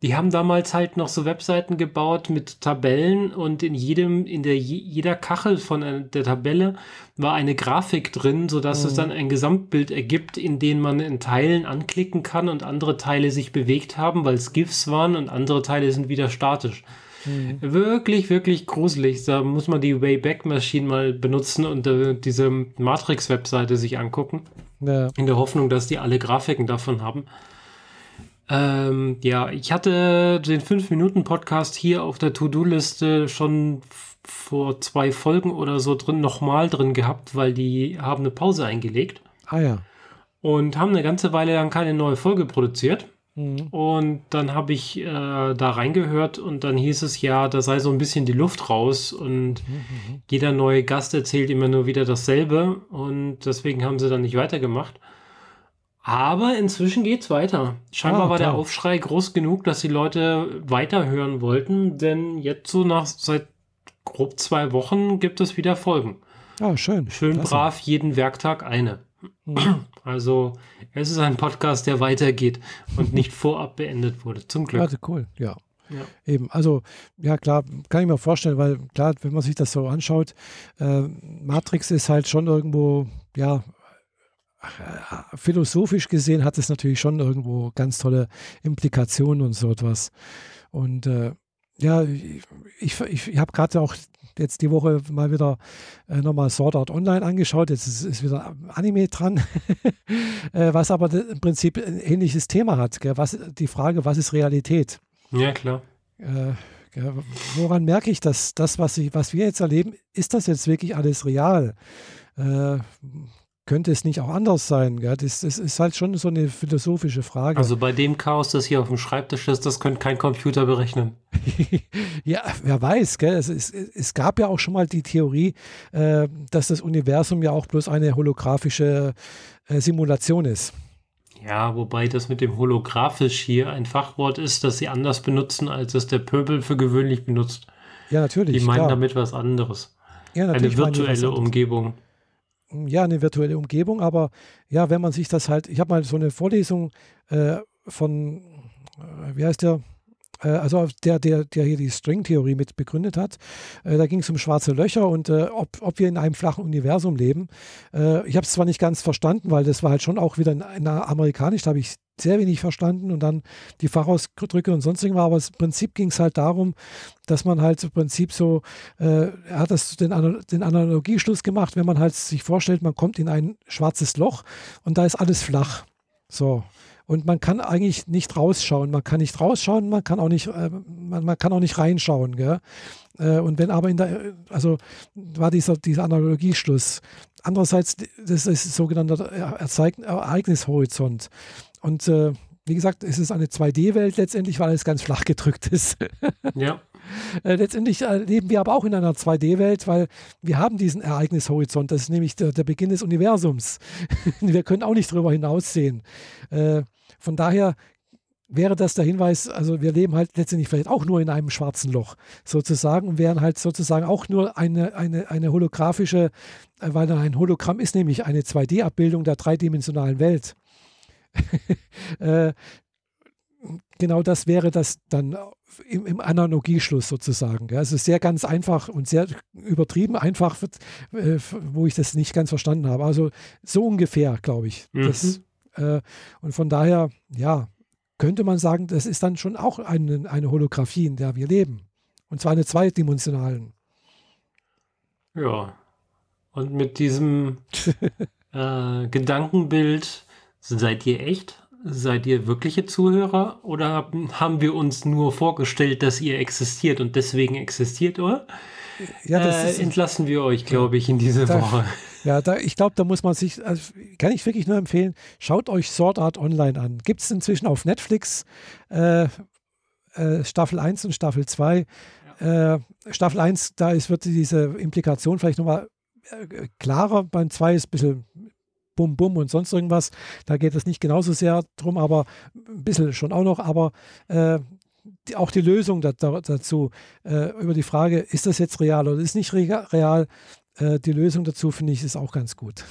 Die haben damals halt noch so Webseiten gebaut mit Tabellen und in jedem, in der jeder Kachel von der Tabelle war eine Grafik drin, sodass mhm. es dann ein Gesamtbild ergibt, in dem man in Teilen anklicken kann und andere Teile sich bewegt haben, weil es GIFs waren und andere Teile sind wieder statisch. Mhm. Wirklich, wirklich gruselig. Da muss man die Wayback Machine mal benutzen und äh, diese Matrix-Webseite sich angucken. Ja. In der Hoffnung, dass die alle Grafiken davon haben. Ähm, ja, ich hatte den 5-Minuten-Podcast hier auf der To-Do-Liste schon vor zwei Folgen oder so drin, nochmal drin gehabt, weil die haben eine Pause eingelegt. Ah ja. Und haben eine ganze Weile lang keine neue Folge produziert. Mhm. Und dann habe ich äh, da reingehört und dann hieß es ja, da sei so ein bisschen die Luft raus und mhm. mhm. jeder neue Gast erzählt immer nur wieder dasselbe und deswegen haben sie dann nicht weitergemacht. Aber inzwischen geht es weiter. Scheinbar ah, war der Aufschrei groß genug, dass die Leute weiterhören wollten, denn jetzt so nach seit grob zwei Wochen gibt es wieder Folgen. Ah, schön. Schön Klasse. brav jeden Werktag eine. Mhm. Also es ist ein Podcast, der weitergeht und nicht vorab beendet wurde. Zum Glück. Also cool, ja. Ja. Eben, also ja klar, kann ich mir vorstellen, weil klar, wenn man sich das so anschaut, äh, Matrix ist halt schon irgendwo, ja, philosophisch gesehen hat es natürlich schon irgendwo ganz tolle Implikationen und so etwas. Und äh, ja, ich, ich, ich habe gerade auch jetzt die Woche mal wieder äh, nochmal Sword Art Online angeschaut. Jetzt ist, ist wieder Anime dran, äh, was aber im Prinzip ein ähnliches Thema hat. Gell? Was, die Frage, was ist Realität? Ja, klar. Äh, gell? Woran merke ich, dass das, was, ich, was wir jetzt erleben, ist das jetzt wirklich alles real? Könnte es nicht auch anders sein? Ja, das, das ist halt schon so eine philosophische Frage. Also bei dem Chaos, das hier auf dem Schreibtisch ist, das könnte kein Computer berechnen. ja, wer weiß, gell? Es, es, es, gab ja auch schon mal die Theorie, äh, dass das Universum ja auch bloß eine holographische äh, Simulation ist. Ja, wobei das mit dem holographisch hier ein Fachwort ist, das sie anders benutzen, als es der Pöbel für gewöhnlich benutzt. Ja, natürlich. Die meinen klar. damit was anderes. Ja, eine virtuelle Umgebung. Ja, eine virtuelle Umgebung, aber ja, wenn man sich das halt, ich habe mal so eine Vorlesung äh, von, äh, wie heißt der, äh, also der, der, der hier die Stringtheorie mit begründet hat. Äh, da ging es um schwarze Löcher und äh, ob, ob wir in einem flachen Universum leben. ich habe es zwar nicht ganz verstanden, weil das war halt schon auch wieder in, in Amerikanisch, da habe ich sehr wenig verstanden und dann die Fachausdrücke und sonst irgendwas. Aber im Prinzip ging es halt darum, dass man halt im Prinzip so, äh, er hat das den, den Analogieschluss gemacht, wenn man halt sich vorstellt, man kommt in ein schwarzes Loch und da ist alles flach. So. Und man kann eigentlich nicht rausschauen. Man kann nicht rausschauen, man kann auch nicht, äh, man, man, kann auch nicht reinschauen. Gell? Äh, und wenn aber in der, also war dieser, dieser Analogieschluss. Andererseits, das ist sogenannter Ereignishorizont. Und äh, wie gesagt, es ist eine 2D-Welt letztendlich, weil alles ganz flach gedrückt ist. ja. Äh, letztendlich äh, leben wir aber auch in einer 2D-Welt, weil wir haben diesen Ereignishorizont. Das ist nämlich der, der Beginn des Universums. wir können auch nicht darüber hinaussehen. Äh, von daher wäre das der Hinweis, also wir leben halt letztendlich vielleicht auch nur in einem schwarzen Loch sozusagen und wären halt sozusagen auch nur eine, eine, eine holographische, äh, weil ein Hologramm ist nämlich eine 2D-Abbildung der dreidimensionalen Welt. äh, genau das wäre das dann im, im Analogieschluss sozusagen. Ja. Also sehr ganz einfach und sehr übertrieben einfach, äh, wo ich das nicht ganz verstanden habe. Also so ungefähr, glaube ich. Mhm. Das, äh, und von daher, ja, könnte man sagen, das ist dann schon auch eine, eine Holographie, in der wir leben. Und zwar eine zweidimensionalen. Ja. Und mit diesem äh, Gedankenbild seid ihr echt? Seid ihr wirkliche Zuhörer oder haben wir uns nur vorgestellt, dass ihr existiert und deswegen existiert, oder? Ja, das äh, entlassen wir euch, glaube ich, in diese da, Woche. Ja, da, ich glaube, da muss man sich, also kann ich wirklich nur empfehlen, schaut euch Sword Art Online an. Gibt es inzwischen auf Netflix äh, äh, Staffel 1 und Staffel 2. Ja. Äh, Staffel 1, da ist, wird diese Implikation vielleicht nochmal äh, klarer. Beim 2 ist ein bisschen Bum Bum und sonst irgendwas. Da geht es nicht genauso sehr drum, aber ein bisschen schon auch noch. Aber äh, die, auch die Lösung da, da, dazu, äh, über die Frage, ist das jetzt real oder ist nicht real, äh, die Lösung dazu finde ich ist auch ganz gut.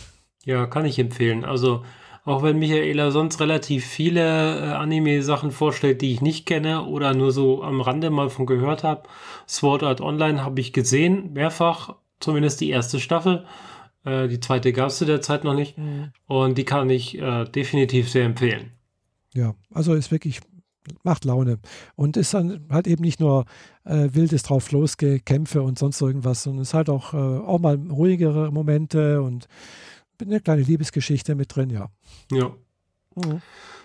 Ja, kann ich empfehlen. Also auch wenn Michaela sonst relativ viele äh, Anime-Sachen vorstellt, die ich nicht kenne oder nur so am Rande mal von gehört habe, Sword Art Online habe ich gesehen, mehrfach, zumindest die erste Staffel. Äh, die zweite gab es zu der Zeit noch nicht. Mhm. Und die kann ich äh, definitiv sehr empfehlen. Ja, also ist wirklich, macht Laune. Und ist dann halt eben nicht nur äh, wildes drauf losgekämpfe und sonst irgendwas, sondern ist halt auch, äh, auch mal ruhigere Momente und eine kleine Liebesgeschichte mit drin, ja. Ja. Mhm.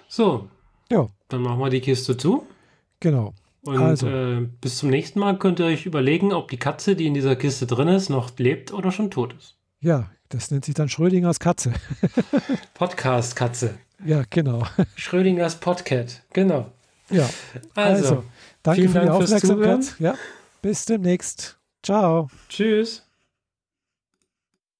So. Ja. Dann machen wir die Kiste zu. Genau. Und also. äh, bis zum nächsten Mal könnt ihr euch überlegen, ob die Katze, die in dieser Kiste drin ist, noch lebt oder schon tot ist. Ja, das nennt sich dann Schrödingers Katze. Podcast-Katze. Ja, genau. Schrödingers Podcat, genau. Ja, also, also danke für die Aufmerksamkeit. Ja, bis demnächst. Ciao. Tschüss.